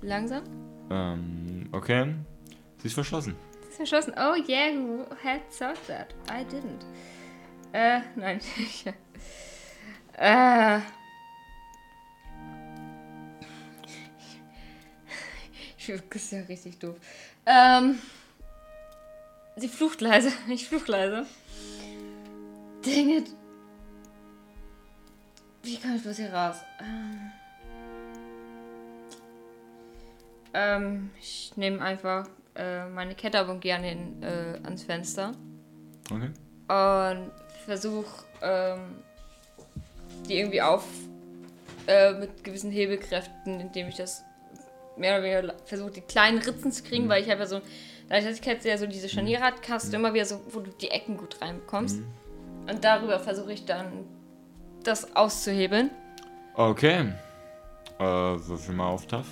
Langsam. Ähm, okay. Sie ist verschlossen. ist verschlossen. Oh yeah, who had thought that? I didn't. Äh, nein. äh. Ich das ja richtig doof. Ähm. Sie flucht leise. Ich fluch leise. Dang it. Wie komme ich bloß hier raus? Ähm. Ähm, ich nehme einfach äh, meine Kette ab und gehe an den, äh, ans Fenster Okay. und versuche ähm, die irgendwie auf äh, mit gewissen Hebelkräften, indem ich das mehr oder weniger versuche, die kleinen Ritzen zu kriegen, weil ich habe ja so, dadurch, dass ich jetzt ja so diese mhm. Scharniere hat, mhm. immer wieder so, wo du die Ecken gut reinbekommst. Mhm. Und darüber versuche ich dann, das auszuhebeln. Okay. Äh, viel mal auf Tough.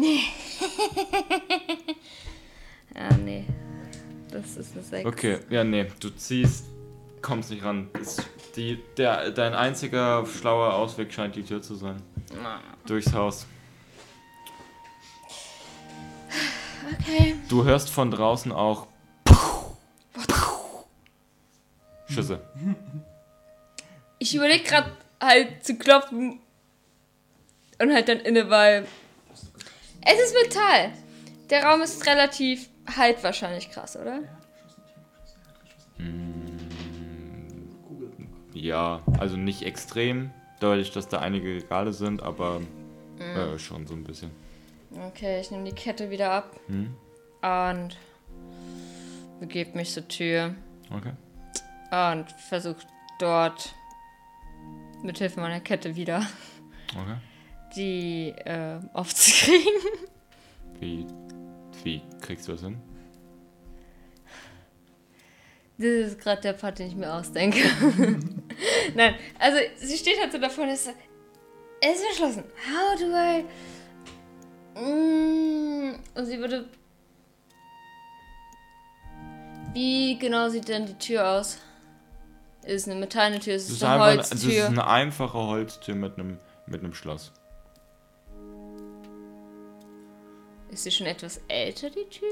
ja, nee. Das ist eine 6. Okay, ja, nee. Du ziehst, kommst nicht ran. Ist die, der, dein einziger schlauer Ausweg scheint die Tür zu sein. Ah, Durchs Haus. Okay. Du hörst von draußen auch Schüsse. Ich überlege gerade halt zu klopfen und halt dann inne, weil es ist Metall. Der Raum ist relativ halt wahrscheinlich krass, oder? Ja, also nicht extrem. Deutlich, dass da einige Regale sind, aber äh, schon so ein bisschen. Okay, ich nehme die Kette wieder ab Hm? und begebe mich zur Tür Okay. und versuche dort mit Hilfe meiner Kette wieder Okay. die äh, aufzukriegen. Wie, wie kriegst du das hin? Das ist gerade der Part, den ich mir ausdenke. Nein, also sie steht halt so davor und ist so, es ist verschlossen. How do I... Mm, und sie würde... Wie genau sieht denn die Tür aus? Ist es eine metallene Tür? Ist es ist, eine einfach, das ist Holztür? eine einfache Holztür mit einem mit einem Schloss. Ist sie schon etwas älter, die Tür?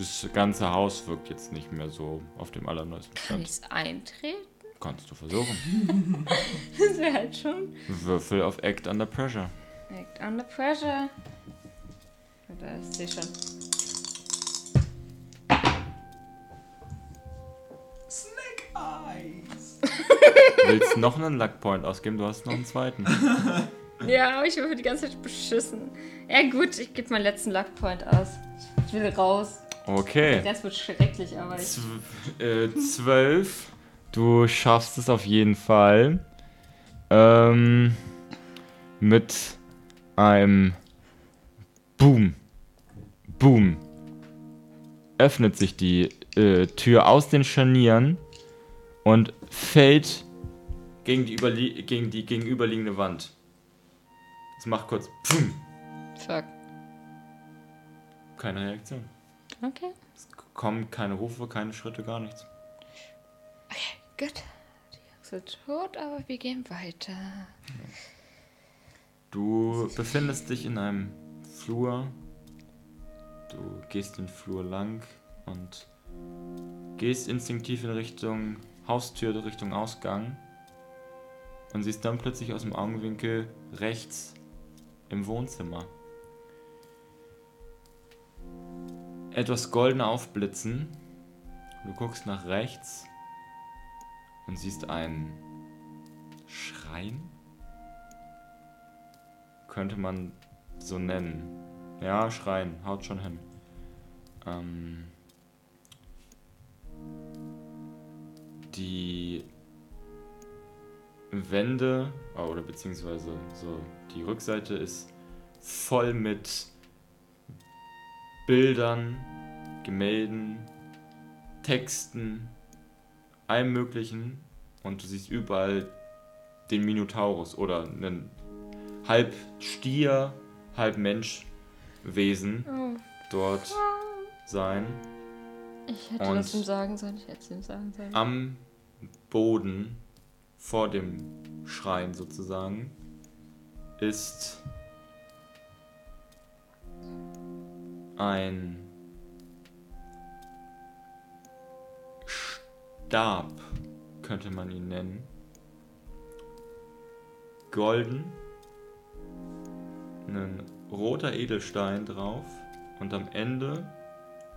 Das ganze Haus wirkt jetzt nicht mehr so auf dem allerneuesten Kann Stand. ich es eintreten? Kannst du versuchen. Das wäre halt schon... Würfel auf Act Under Pressure. Act under pressure. Da ist sie schon. Snake Eyes. Willst noch einen Luck Point ausgeben? Du hast noch einen zweiten. Ja, aber ich würfel die ganze Zeit beschissen. Ja gut, ich gebe meinen letzten Luckpoint aus. Ich will raus. Okay. Das wird schrecklich, aber ich... Zw äh, zwölf. Du schaffst es auf jeden Fall. Ähm, mit einem Boom. Boom. Öffnet sich die äh, Tür aus den Scharnieren und fällt gegen die, überlie gegen die gegenüberliegende Wand. Es macht kurz Boom. Fuck. Keine Reaktion. Okay. Es kommen keine Rufe, keine Schritte, gar nichts. Gut. Die Jungs sind tot, aber wir gehen weiter. Du befindest dich in einem Flur. Du gehst den Flur lang und gehst instinktiv in Richtung Haustür, Richtung Ausgang. Und siehst dann plötzlich aus dem Augenwinkel rechts im Wohnzimmer etwas golden aufblitzen. Du guckst nach rechts und siehst einen Schrein könnte man so nennen. Ja, Schrein, haut schon hin. Ähm, die Wände, oh, oder beziehungsweise so die Rückseite ist voll mit Bildern, Gemälden, Texten, allem möglichen. Und du siehst überall den Minotaurus oder einen halb Stier, halb Menschwesen Oh, dort sein. ich hätte Und- das ihm sagen sollen. Ich hätte es ihm sagen sollen. Am Boden vor dem Schrein sozusagen ist ein Stab, könnte man ihn nennen. Golden. Ein roter Edelstein drauf. Und am Ende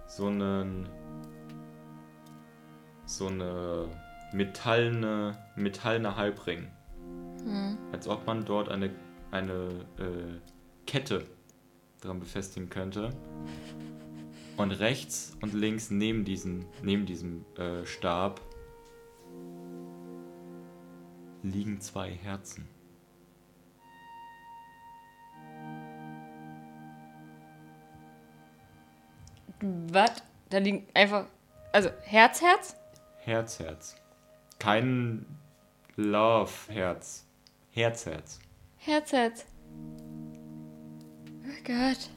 so einen so eine metallene, metallene Halbring. Hm. Als ob man dort eine, eine äh, Kette dran befestigen könnte. Und rechts und links neben, diesen, neben diesem äh, Stab liegen zwei Herzen. Was? Da liegen einfach. Also, Herz, Herz? Herz, Herz. Kein Love-Herz. Herz, Herz. Herz, Herz. Oh Gott.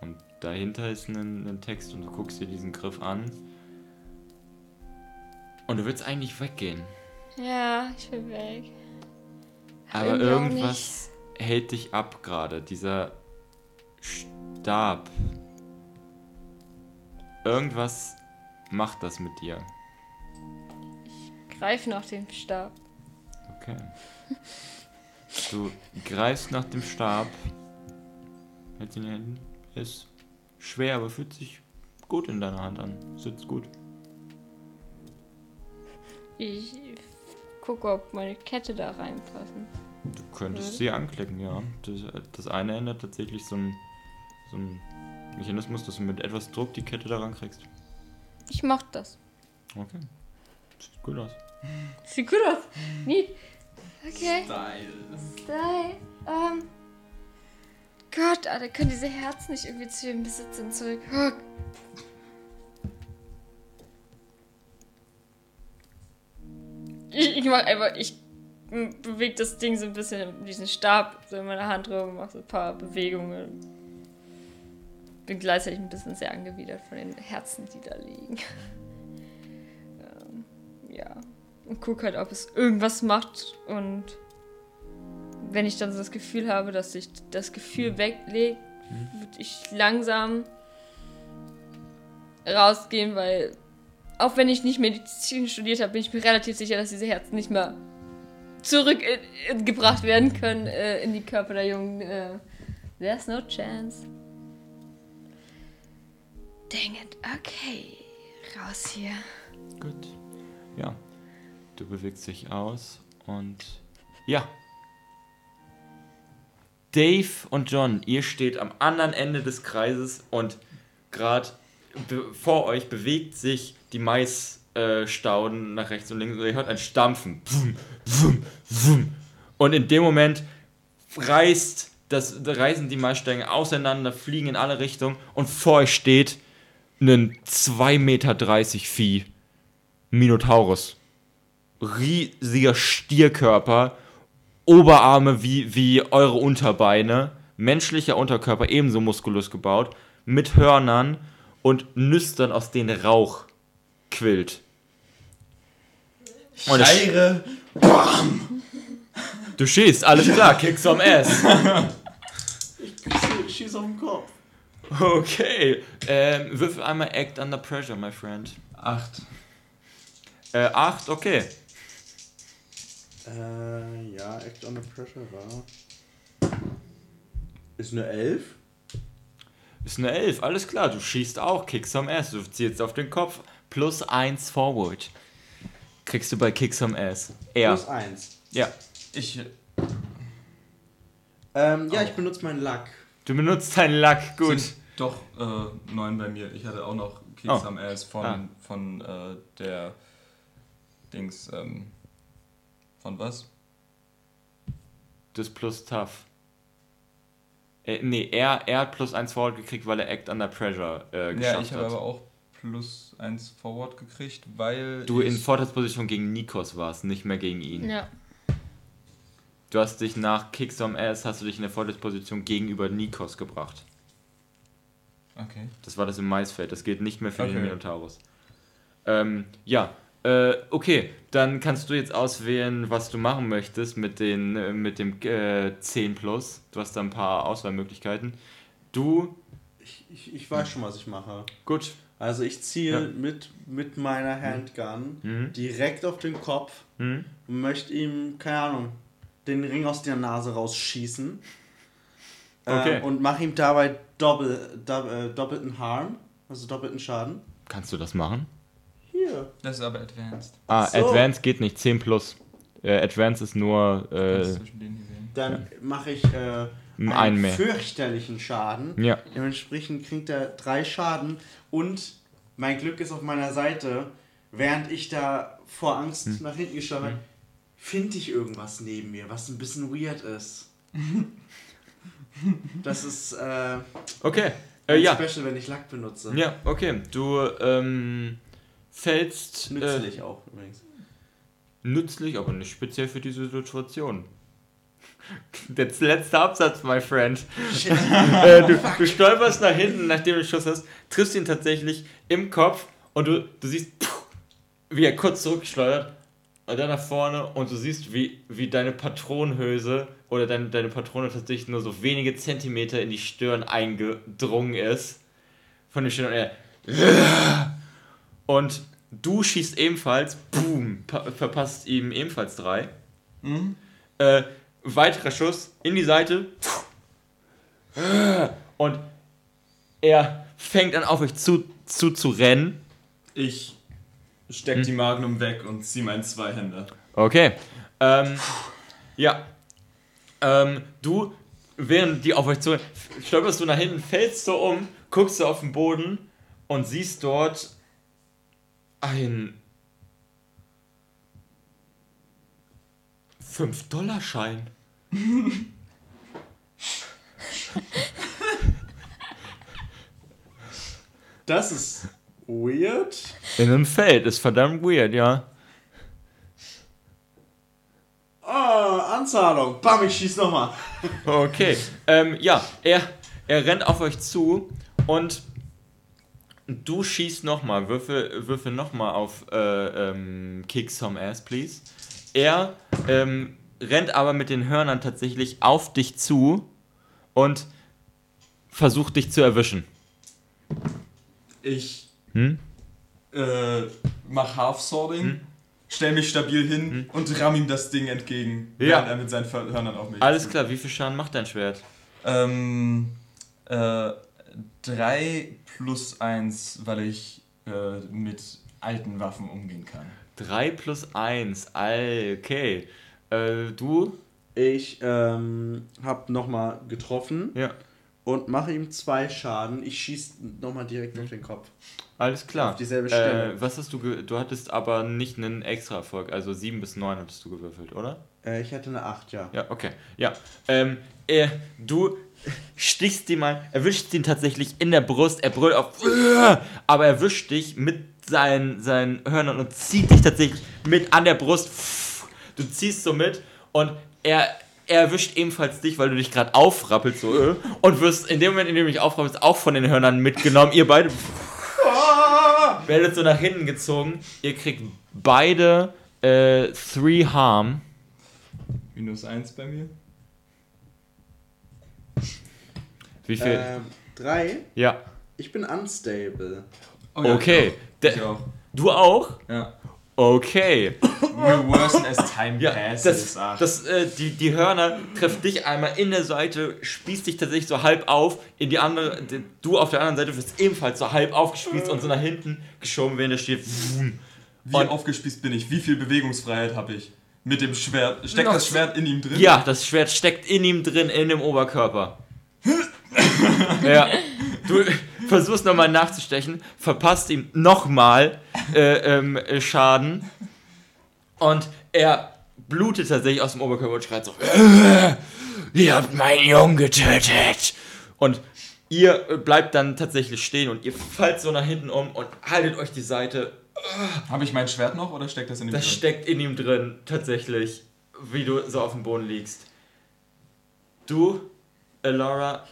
Und dahinter ist ein, ein Text und du guckst dir diesen Griff an. Und du willst eigentlich weggehen. Ja, ich will weg. Aber irgendwas hält dich ab gerade. Dieser Stab. Irgendwas macht das mit dir. Greif nach dem Stab. Okay. Du greifst nach dem Stab. Hältst ihn in den Händen. Ist schwer, aber fühlt sich gut in deiner Hand an. Sitzt gut. Ich gucke, ob meine Kette da reinpassen. Du könntest Mhm. sie anklicken, ja. Das, das eine ändert tatsächlich so ein, so ein Mechanismus, dass du mit etwas Druck die Kette daran kriegst. Ich mach das. Okay. Sieht gut aus. Sieht gut aus. Neat. Okay. Style. Style. Ähm. Gott, Alter, können diese Herzen nicht irgendwie zu ihrem Besitzern zurück? Oh. Ich, ich mach einfach, ich bewege das Ding so ein bisschen, diesen Stab so in meiner Hand rum, mach so ein paar Bewegungen. Bin gleichzeitig ein bisschen sehr angewidert von den Herzen, die da liegen. ähm, ja. Und guck halt, ob es irgendwas macht und wenn ich dann so das Gefühl habe, dass sich das Gefühl weglegt, würde ich langsam rausgehen, weil auch wenn ich nicht Medizin studiert habe, bin ich mir relativ sicher, dass diese Herzen nicht mehr zurückgebracht werden können äh, in die Körper der Jungen. Äh, there's no chance. Dang it. Okay. Raus hier. Gut. Ja. Du bewegst dich aus und ja. Dave und John, ihr steht am anderen Ende des Kreises und gerade vor euch bewegt sich die Maisstauden nach rechts und links und ihr hört ein Stampfen. Und in dem Moment reißt das, reißen die Maisstängel auseinander, fliegen in alle Richtungen und vor euch steht ein 2,30 Meter Vieh. Minotaurus. Riesiger Stierkörper, Oberarme wie, wie eure Unterbeine, menschlicher Unterkörper ebenso muskulös gebaut, mit Hörnern und Nüstern, aus denen Rauch quillt. Und Scheire. Du schießt, alles klar, kick some ass. Ich schieß auf den Kopf. Okay, ähm, würfel einmal Act Under Pressure, my friend. Acht. Äh, 8, okay. Äh, ja, Act Under Pressure war. Ist eine 11? Ist eine 11, alles klar, du schießt auch, kick some ass, du ziehst auf den Kopf, plus 1 forward. Kriegst du bei kick some ass. Er. Plus 1. Ja. Ich. Ähm, ja, ich benutze meinen Lack. Du benutzt deinen Lack, gut. Sind doch äh, neun bei mir. Ich hatte auch noch Kicks Oh. am Ass von, Ah. von äh, der Dings. Ähm, von was? Das plus tough. Äh, nee, er, er hat plus 1 forward gekriegt, weil er Act Under Pressure äh, Ja, geschafft ich habe hat. aber auch plus eins Forward gekriegt, weil. du in Vorteilsposition gegen Nikos warst, nicht mehr gegen ihn. Ja. Du hast dich nach Kick some ass, hast du dich in der Vorteilsposition gegenüber Nikos gebracht. Okay. Das war das im Maisfeld. Das gilt nicht mehr für den Okay. Minotaurus. Ähm, ja, äh, okay. Dann kannst du jetzt auswählen, was du machen möchtest mit, den, äh, mit dem äh, 10 Plus. Du hast da ein paar Auswahlmöglichkeiten. Du, Ich, ich, ich weiß schon, was ich mache. gut. Also ich ziele Ja. mit, mit meiner Handgun Mhm. direkt auf den Kopf Mhm. und möchte ihm, keine Ahnung, den Ring aus der Nase rausschießen. Okay. Äh, und mache ihm dabei doppel, dopp, äh, doppelten Harm, also doppelten Schaden. Kannst du das machen? Hier. Das ist aber advanced. Ah, So. Advance geht nicht. 10 Plus. Äh, Advance ist nur äh. Dann mache ich äh, einen, einen mehr. fürchterlichen Schaden. Ja. Dementsprechend kriegt er drei Schaden und mein Glück ist auf meiner Seite. Während ich da vor Angst Hm. nach hinten geschaut habe, finde ich irgendwas neben mir, was ein bisschen weird ist. das ist äh, Okay. Äh, ja. Special, wenn ich Lack benutze. Ja, okay. Du ähm, fällst. Äh, Nützlich auch übrigens. nützlich, aber nicht speziell für diese Situation. Der letzte Absatz, my friend. äh, du, du stolperst nach hinten, nachdem du den Schuss hast, triffst ihn tatsächlich im Kopf und du, du siehst, wie er kurz zurückschleudert und dann nach vorne und du siehst, wie, wie deine Patronenhülse oder deine, deine Patrone tatsächlich nur so wenige Zentimeter in die Stirn eingedrungen ist. Von dem Stirn und er. Und du schießt ebenfalls, boom, pa- verpasst ihm ebenfalls drei. Äh, weiterer Schuss in die Seite. Und er fängt an auf euch zu, zu, zu rennen. Ich steck die Magnum weg und zieh meinen Zweihänder. Okay. Ähm, ja. Ähm, du, während die auf euch zu, stolperst du nach hinten, fällst du um, guckst du auf den Boden und siehst dort ein 5-Dollar-Schein. Das ist weird. In einem Feld, ist verdammt weird, ja. Ah, Anzahlung. Bam, ich schieß nochmal. Okay. Ähm, ja, er, er rennt auf euch zu und du schießt nochmal. Würfel, würfel nochmal auf äh, ähm, Kick Some Ass, please. Er ähm, rennt aber mit den Hörnern tatsächlich auf dich zu und versucht dich zu erwischen. Ich Hm? äh, mach Half-Sorting, Hm? stell mich stabil hin und ramm ihm das Ding entgegen, Ja. während er mit seinen Hörnern auf mich Alles klar, wie viel Schaden macht dein Schwert? Ähm, äh, 3 plus 1, weil ich äh, mit alten Waffen umgehen kann. 3 plus 1, okay. Äh, du? Ich ähm, hab nochmal getroffen Ja. und mache ihm zwei Schaden. Ich schieß nochmal direkt auf den Kopf. Alles klar. Auf dieselbe Stelle. Äh, was hast du ge Du hattest aber nicht einen extra Erfolg, also 7 bis 9 hattest du gewürfelt, oder? Äh, ich hätte eine 8, ja. Ja, okay. Ja. Ähm, er, du stichst ihn mal, erwischst ihn tatsächlich in der Brust, er brüllt auf, aber er erwischt dich mit seinen, seinen Hörnern und zieht dich tatsächlich mit an der Brust. Du ziehst so mit und er, er erwischt ebenfalls dich, weil du dich gerade aufrappelst so, und wirst in dem Moment, in dem du dich aufrappelst, auch von den Hörnern mitgenommen. Ihr beide werdet so nach hinten gezogen. Ihr kriegt beide äh, Harm. Minus 1 bei mir. Wie viel? Ähm, drei. ja. Ich bin unstable. Oh Okay. Ich Der- auch. Du auch? Ja. Okay. Wir worsen as time Ja, passes. das, das, äh, die, die Hörner treffen dich einmal in der Seite, spießt dich tatsächlich so halb auf, in die andere, die, du auf der anderen Seite wirst ebenfalls so halb aufgespießt und so nach hinten geschoben, während der steht. Wie und- aufgespießt bin ich? Wie viel Bewegungsfreiheit habe ich? Mit dem Schwert. Steckt Noch das Schwert in ihm drin? Ja, das Schwert steckt in ihm drin, in dem Oberkörper. ja. Du versuchst nochmal nachzustechen, verpasst ihm nochmal äh, ähm, äh, Schaden und er blutet tatsächlich aus dem Oberkörper und schreit so: "Äh, Ihr habt meinen Jungen getötet! Und ihr äh, bleibt dann tatsächlich stehen und ihr fallt so nach hinten um und haltet euch die Seite. Habe ich mein Schwert noch oder steckt das in ihm Das drin? steckt in ihm drin, tatsächlich, wie du so auf dem Boden liegst. Du, Elora,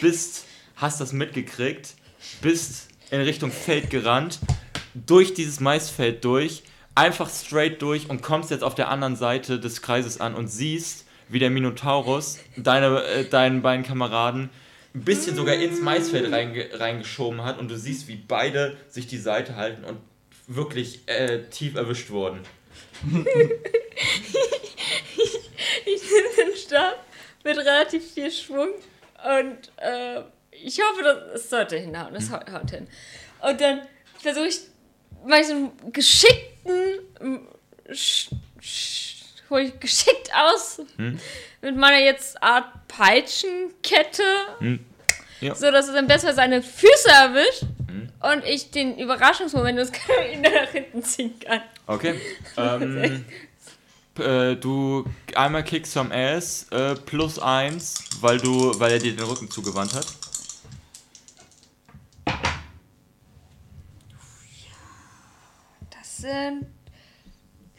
bist, hast das mitgekriegt, bist in Richtung Feld gerannt, durch dieses Maisfeld durch, einfach straight durch und kommst jetzt auf der anderen Seite des Kreises an und siehst, wie der Minotaurus deine, äh, deinen beiden Kameraden ein bisschen sogar ins Maisfeld reinge reingeschoben hat und du siehst, wie beide sich die Seite halten und wirklich äh, tief erwischt wurden. Ich nehme den Stab mit relativ viel Schwung und äh, ich hoffe, dass es sollte hinhauen. Das haut, haut hin. Und dann versuche ich, mache ich so einen geschickten, m, sch, sch, hol ich geschickt aus mit meiner jetzt Art Peitschenkette, Hm. Ja. so dass es dann besser seine Füße erwischt und ich den Überraschungsmoment des ihn nach hinten ziehen kann. Okay. ähm, äh, du einmal kickst some ass äh, plus eins, weil du, weil er dir den Rücken zugewandt hat. Das sind.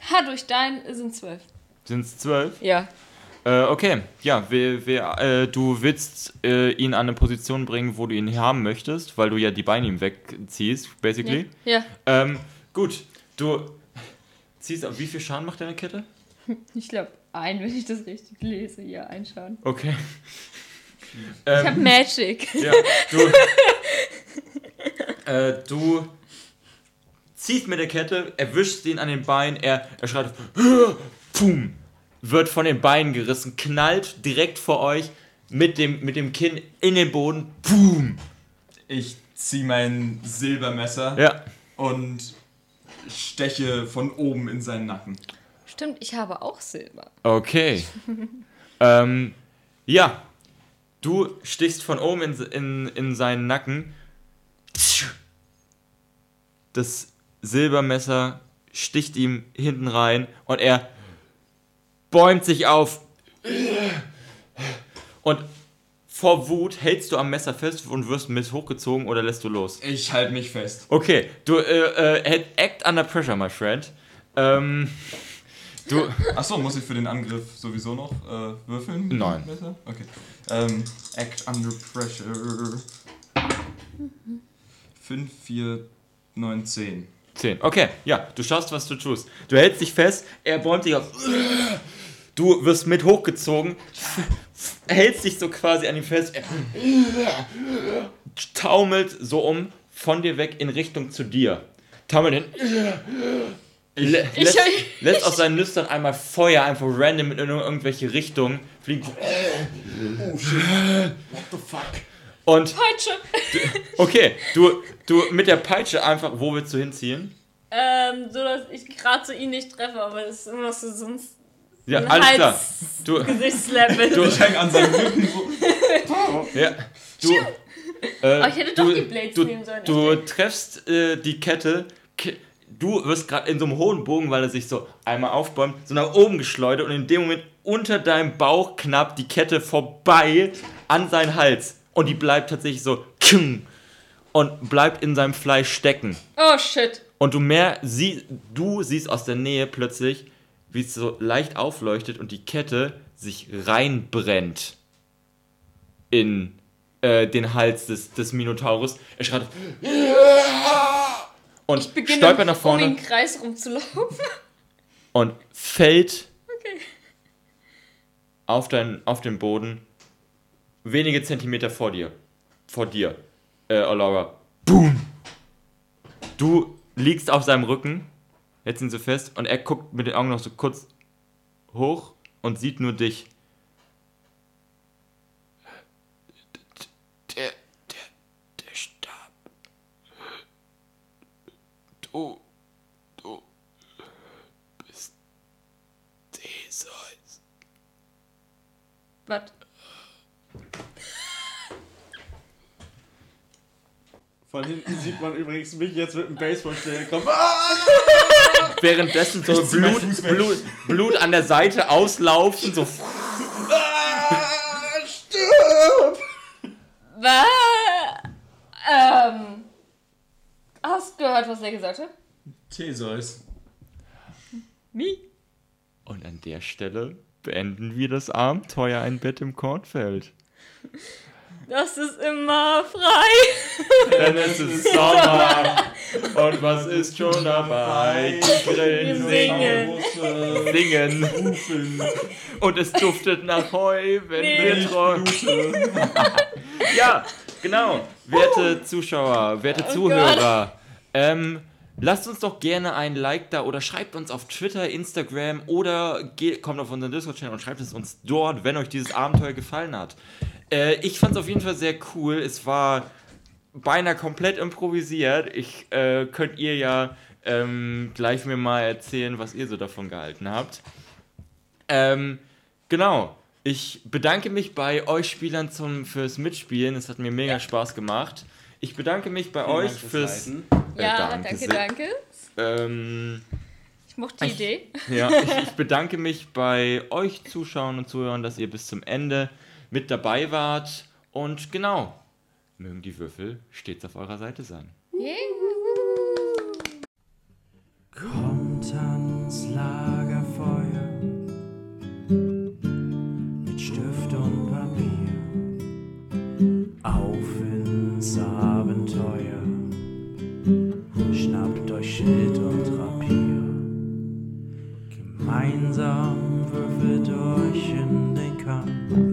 Ha, durch dein sind zwölf. Sind es zwölf? Ja. Äh, okay, ja, wir, wir, äh, du willst äh, ihn an eine Position bringen, wo du ihn haben möchtest, weil du ja die Beine ihm wegziehst, basically. Ja, Ähm, gut, du ziehst wie viel Schaden macht deine Kette? ich glaube, ein, wenn ich das richtig lese. Ja, einschauen. Okay. Ich habe Ähm, Magic. ja, du, äh, du ziehst mit der Kette, erwischst ihn an den Beinen, er, er schreit, pum, wird von den Beinen gerissen, knallt direkt vor euch mit dem, mit dem Kinn in den Boden, pum. Ich ziehe mein Silbermesser Ja, und steche von oben in seinen Nacken. Stimmt, ich habe auch Silber. Okay. ähm, ja. Du stichst von oben in, in, in seinen Nacken. Das Silbermesser sticht ihm hinten rein und er bäumt sich auf. Und vor Wut hältst du am Messer fest und wirst mit hochgezogen oder lässt du los? Ich halte mich fest. Okay, du äh, äh, act under pressure, my friend. Ähm, du. Achso, muss ich für den Angriff sowieso noch äh, würfeln? Nein. Besser? Okay. Ähm, act under pressure. 5, 4, 9, 10. 10. Okay, ja, du schaust, was du tust. Du hältst dich fest, er bäumt dich auf. Du wirst mit hochgezogen, hältst dich so quasi an ihm fest, er taumelt so um von dir weg in Richtung zu dir. Taumelt hin. Ich- lässt, lässt aus seinen Nüstern einmal Feuer einfach random in irgendwelche Richtungen fliegen. Oh shit. What the fuck? Und Peitsche. okay, du, du mit der Peitsche einfach, wo willst du hinziehen? Ähm, so dass ich gerade so ihn nicht treffe, aber es ist immer so sonst Ja, ein alles klar. Hals- Du, Gesichtslevel. Du- Ich hänge an seinem Rücken so. Ja. Du, äh, Oh, ich hätte doch die Blades du, nehmen sollen, Du treffst äh, die Kette. Ke du wirst gerade in so einem hohen Bogen, weil er sich so einmal aufbäumt, so nach oben geschleudert und in dem Moment unter deinem Bauch knapp die Kette vorbei an seinen Hals. Und die bleibt tatsächlich so und bleibt in seinem Fleisch stecken. Oh shit. Und du mehr sie, du siehst aus der Nähe plötzlich, wie es so leicht aufleuchtet und die Kette sich reinbrennt in äh, den Hals des, des Minotaurus. Er schreit und Ich beginne stolpert nach um vorne den Kreis rumzulaufen. und fällt Okay. auf, dein, auf den Boden wenige Zentimeter vor dir. Vor dir, äh, Aurora. Boom! Du liegst auf seinem Rücken, jetzt sind sie fest, und er guckt mit den Augen noch so kurz hoch und sieht nur dich. Der, der, der starb. Du, du bist Theseus. Was? Von hinten sieht man übrigens mich jetzt mit dem Baseballschläger kommen. Ah! Währenddessen so Blut. Blut, Blut an der Seite auslaufen, so Ah, stirb! Was? Ähm. Hast du gehört, was er gesagt hat? Theseus. Wie? Und an der Stelle beenden wir das Abenteuer Ein Bett im Kornfeld. Das ist immer frei. Denn es ist Sommer und was ist schon dabei? Die Grillen Singen. singen, singen und es duftet nach Heu, wenn Nee. wir trocken. ja, genau. Werte Zuschauer, werte Oh Zuhörer, ähm, lasst uns doch gerne ein Like da oder schreibt uns auf Twitter, Instagram oder geht, kommt auf unseren Discord-Channel und schreibt es uns dort, wenn euch dieses Abenteuer gefallen hat. Äh, ich fand es auf jeden Fall sehr cool. Es war beinahe komplett improvisiert. Ich äh, könnt ihr ja ähm, gleich mir mal erzählen, was ihr so davon gehalten habt. Ähm, genau. Ich bedanke mich bei euch Spielern zum, fürs Mitspielen. Es hat mir mega Spaß gemacht. Ich bedanke mich bei euch Dank fürs. Äh, Ja, danke danke, danke. Ähm, Ich mochte die Ich- Idee. ja, ich, ich bedanke mich bei euch Zuschauern und Zuhörern, dass ihr bis zum Ende mit dabei wart. Und genau, mögen die Würfel stets auf eurer Seite sein. Kommt ans Lagerfeuer, Gemeinsam würfelt euch in den Kampf gegen den Feind.